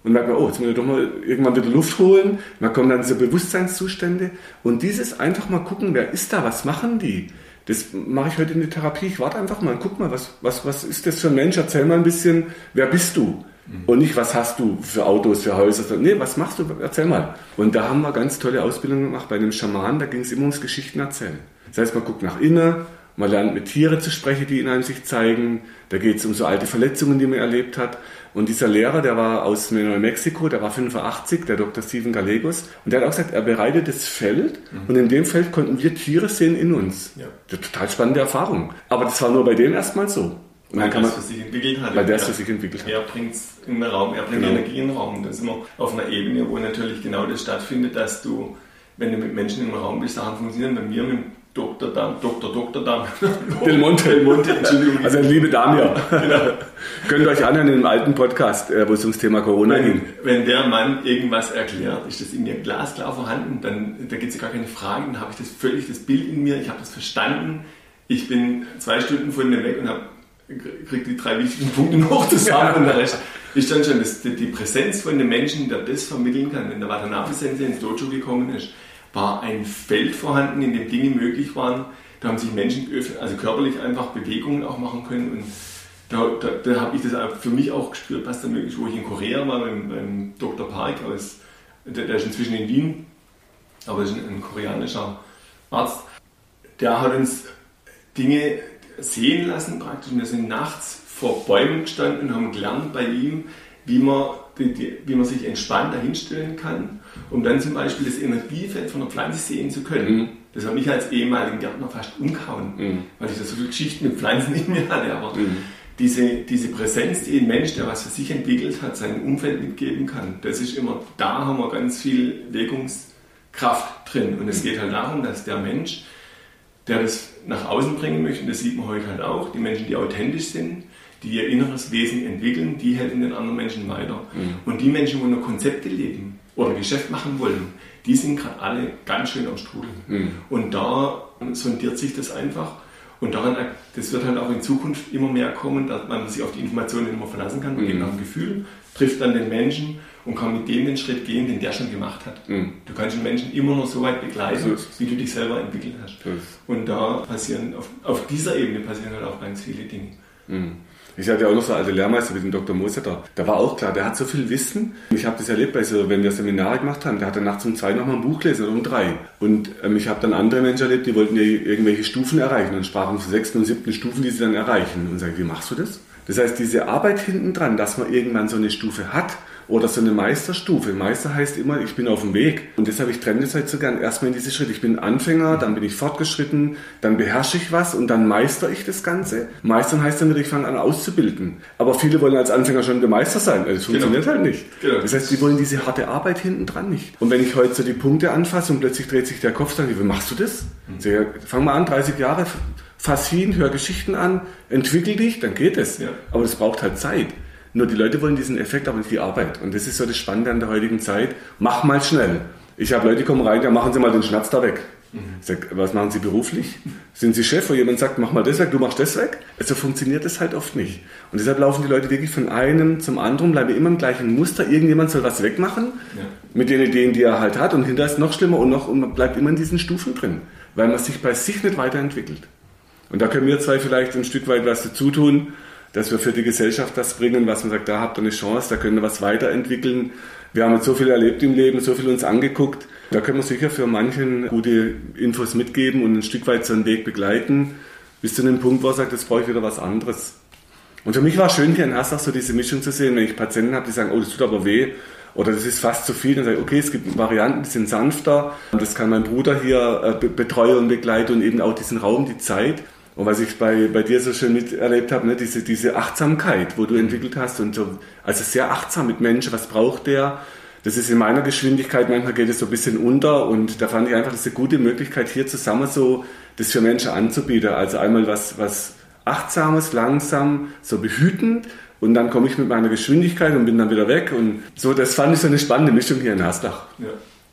Und merkt man, oh, jetzt muss ich doch mal irgendwann wieder Luft holen. Man kommt dann diese Bewusstseinszustände. Und dieses einfach mal gucken, wer ist da, was machen die? Das mache ich heute in der Therapie. Ich warte einfach mal, guck mal, was, was, was ist das für ein Mensch? Erzähl mal ein bisschen, wer bist du? Mhm. Und nicht, was hast du für Autos, für Häuser. Nee, was machst du? Erzähl mal. Und da haben wir ganz tolle Ausbildungen gemacht bei einem Schaman, da ging es immer ums Geschichten erzählen. Das heißt, man guckt nach innen, man lernt mit Tieren zu sprechen, die in einem sich zeigen. Da geht es um so alte Verletzungen, die man erlebt hat. Und dieser Lehrer, der war aus Mexiko, der war 85, der Dr. Steven Gallegos. Und der hat auch gesagt, er bereitet das Feld. Mhm. Und in dem Feld konnten wir Tiere sehen in uns. Ja. Total spannende Erfahrung. Aber das war nur bei dem erstmal so. Weil es für sich entwickelt hat. Weil der es für sich entwickelt hat. Er bringt es in den Raum, er bringt genau. Energie in den Raum. Das ist immer auf einer Ebene, wo natürlich genau das stattfindet, dass du, wenn du mit Menschen im Raum bist, Sachen funktionieren. Bei mir mit Dr. Dam, Dr. Dr. Dam. Del Monte. Del Monte, Entschuldigung. Also liebe Damir. genau. Könnt ihr euch anhören in einem alten Podcast, äh, wo es ums Thema Corona wenn, ging. Wenn der Mann irgendwas erklärt, ist das in mir glasklar vorhanden, dann da gibt es gar keine Fragen, dann habe ich das völlig das Bild in mir, ich habe das verstanden. Ich bin zwei Stunden von dem weg und habe kriegt die drei wichtigen Punkte noch zusammen und der Rest ist dann schon das, die, die, Präsenz von dem Menschen, der das vermitteln kann. Wenn der Watanabe-Sensei ins Dojo gekommen ist, war ein Feld vorhanden, in dem Dinge möglich waren. Da haben sich Menschen also körperlich einfach Bewegungen auch machen können und da, da, da habe ich das für mich auch gespürt, was da möglich ist. Wo ich in Korea war beim, beim Dr. Park, aus, der, der, ist inzwischen in Wien, aber ist ein, ein koreanischer Arzt, der hat uns Dinge sehen lassen praktisch. Wir sind nachts vor Bäumen gestanden und haben gelernt bei ihm, wie man, die, die, wie man sich entspannt dahinstellen kann, um dann zum Beispiel das Energiefeld von der Pflanze sehen zu können. Mhm. Das hat mich als ehemaligen Gärtner fast umgehauen, mhm. weil ich da so viele Geschichten mit Pflanzen in mir hatte. Aber mhm. diese, diese Präsenz, die ein Mensch, der was für sich entwickelt hat, seinem Umfeld mitgeben kann, das ist immer, da haben wir ganz viel Wirkungskraft drin. Und es mhm. geht halt darum, dass der Mensch der das nach außen bringen möchte. Und das sieht man heute halt auch. Die Menschen, die authentisch sind, die ihr inneres Wesen entwickeln, die helfen den anderen Menschen weiter. Mhm. Und die Menschen, die nur Konzepte leben oder Geschäft machen wollen, die sind gerade alle ganz schön am Strudel. Mhm. Und da sondiert sich das einfach. Und daran, das wird halt auch in Zukunft immer mehr kommen, dass man sich auf die Informationen immer verlassen kann. Man mhm. geht nach dem Gefühl, trifft dann den Menschen und kann mit dem den Schritt gehen, den der schon gemacht hat. Mhm. Du kannst den Menschen immer noch so weit begleiten, wie du dich selber entwickelt hast. Und da passieren, auf, auf, dieser Ebene passieren halt auch ganz viele Dinge. Mhm. Ich hatte ja auch noch so alte Lehrmeister wie den Dr. Moser da. Da war auch klar, der hat so viel Wissen. Ich habe das erlebt, bei so, wenn wir Seminare gemacht haben, der hat dann nachts um zwei nochmal ein Buch gelesen oder um drei. Und ähm, ich habe dann andere Menschen erlebt, die wollten ja irgendwelche Stufen erreichen und sprachen von sechsten und siebten Stufen, die sie dann erreichen. Und sage, wie machst du das? Das heißt, diese Arbeit hinten dran, dass man irgendwann so eine Stufe hat, oder so eine Meisterstufe. Meister heißt immer, ich bin auf dem Weg. Und deshalb ich trenne das halt so gern erstmal in diese Schritte. Ich bin Anfänger, dann bin ich fortgeschritten, dann beherrsche ich was und dann meister ich das Ganze. Meistern heißt dann wieder, ich fange an auszubilden. Aber viele wollen als Anfänger schon der Meister sein. Also das funktioniert genau. halt nicht. Genau. Das heißt, die wollen diese harte Arbeit hinten dran nicht. Und wenn ich heute so die Punkte anfasse und plötzlich dreht sich der Kopf, dann, wie machst du das? Mhm. So, ja, fang mal an, 30 Jahre, fass hin, hör Geschichten an, entwickel dich, dann geht es. Ja. Aber das braucht halt Zeit. Nur die Leute wollen diesen Effekt, aber nicht die Arbeit. Und das ist so das Spannende an der heutigen Zeit. Mach mal schnell. Ich habe Leute, die kommen rein, ja, machen Sie mal den Schnatz da weg. Ich sage, was machen Sie beruflich? Sind Sie Chef, wo jemand sagt, mach mal das weg, du machst das weg? Also funktioniert das halt oft nicht. Und deshalb laufen die Leute wirklich von einem zum anderen, bleiben immer im gleichen Muster. Irgendjemand soll was wegmachen ja. mit den Ideen, die er halt hat. Und hinterher ist es noch schlimmer und, noch, und man bleibt immer in diesen Stufen drin, weil man sich bei sich nicht weiterentwickelt. Und da können wir zwei vielleicht ein Stück weit was dazu tun, dass wir für die Gesellschaft das bringen, was man sagt, da habt ihr eine Chance, da können wir was weiterentwickeln. Wir haben jetzt so viel erlebt im Leben, so viel uns angeguckt. Da können wir sicher für manchen gute Infos mitgeben und ein Stück weit so einen Weg begleiten, bis zu dem Punkt, wo er sagt, jetzt brauche ich wieder was anderes. Und für mich war es schön, hier in Hassach so diese Mischung zu sehen, wenn ich Patienten habe, die sagen, oh, das tut aber weh, oder das ist fast zu viel, dann sage ich, okay, es gibt Varianten, die sind sanfter. Das kann mein Bruder hier äh, betreuen und begleiten und eben auch diesen Raum, die Zeit. Und was ich bei, bei dir so schön miterlebt habe, ne, diese, diese Achtsamkeit, wo du entwickelt hast und so, also sehr achtsam mit Menschen, was braucht der? Das ist in meiner Geschwindigkeit, manchmal geht es so ein bisschen unter und da fand ich einfach, das ist eine gute Möglichkeit, hier zusammen so das für Menschen anzubieten. Also einmal was, was Achtsames, langsam, so behütend und dann komme ich mit meiner Geschwindigkeit und bin dann wieder weg und so, das fand ich so eine spannende Mischung hier in Haslach. Ja.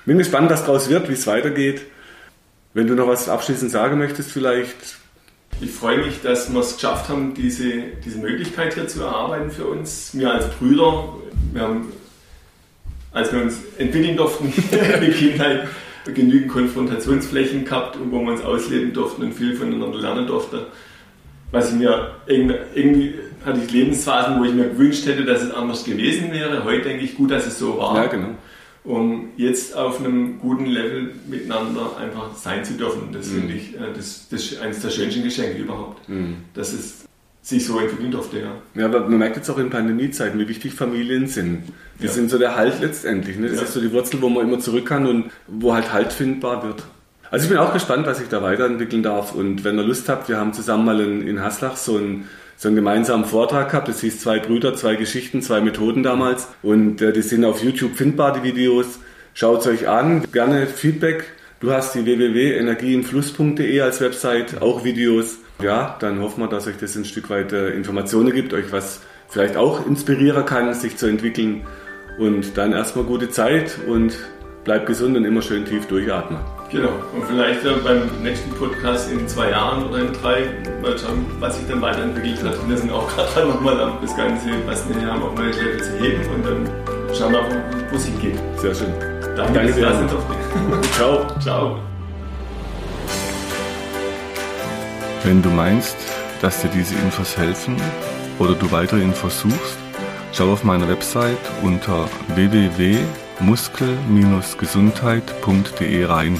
Bin gespannt, was daraus wird, wie es weitergeht. Wenn du noch was abschließend sagen möchtest, vielleicht ich freue mich, dass wir es geschafft haben, diese, diese Möglichkeit hier zu erarbeiten für uns. Wir als Brüder, wir haben, als wir uns entwickeln durften in der Kindheit, genügend Konfrontationsflächen gehabt, wo wir uns ausleben durften und viel voneinander lernen durften. Was ich mir irgendwie hatte ich Lebensphasen, wo ich mir gewünscht hätte, dass es anders gewesen wäre. Heute denke ich gut, dass es so war. Ja, genau um jetzt auf einem guten Level miteinander einfach sein zu dürfen. Das mhm. finde ich, äh, das, das ist eines der schönsten Geschenke überhaupt, mhm. dass es sich so entwickeln durfte. Ja. ja, aber man merkt jetzt auch in Pandemiezeiten, wie wichtig Familien sind. Die ja. sind so der Halt letztendlich. Ne? Das ja. ist so die Wurzel, wo man immer zurück kann und wo halt Halt findbar wird. Also ich bin auch gespannt, was ich da weiterentwickeln darf. Und wenn ihr Lust habt, wir haben zusammen mal in, in Haslach so ein so einen gemeinsamen Vortrag gehabt. Das hieß zwei Brüder, zwei Geschichten, zwei Methoden damals. Und äh, die sind auf YouTube findbar, die Videos. Schaut es euch an. Gerne Feedback. Du hast die www.energieinfluss.de als Website, auch Videos. Ja, dann hoffen wir, dass euch das ein Stück weit äh, Informationen gibt, euch was vielleicht auch inspirieren kann, sich zu entwickeln. Und dann erstmal gute Zeit und bleibt gesund und immer schön tief durchatmen. Genau. Und vielleicht ja beim nächsten Podcast in zwei Jahren oder in drei mal schauen, was sich dann weiterentwickelt hat. Und wir sind auch gerade nochmal das Ganze, was wir hier haben, auf neue Level zu heben und dann schauen wir, wo es hingeht. Sehr schön. Danke, Danke sehr. Ciao. Ciao. Wenn du meinst, dass dir diese Infos helfen oder du weitere Infos suchst, schau auf meiner Website unter www.muskel-gesundheit.de rein.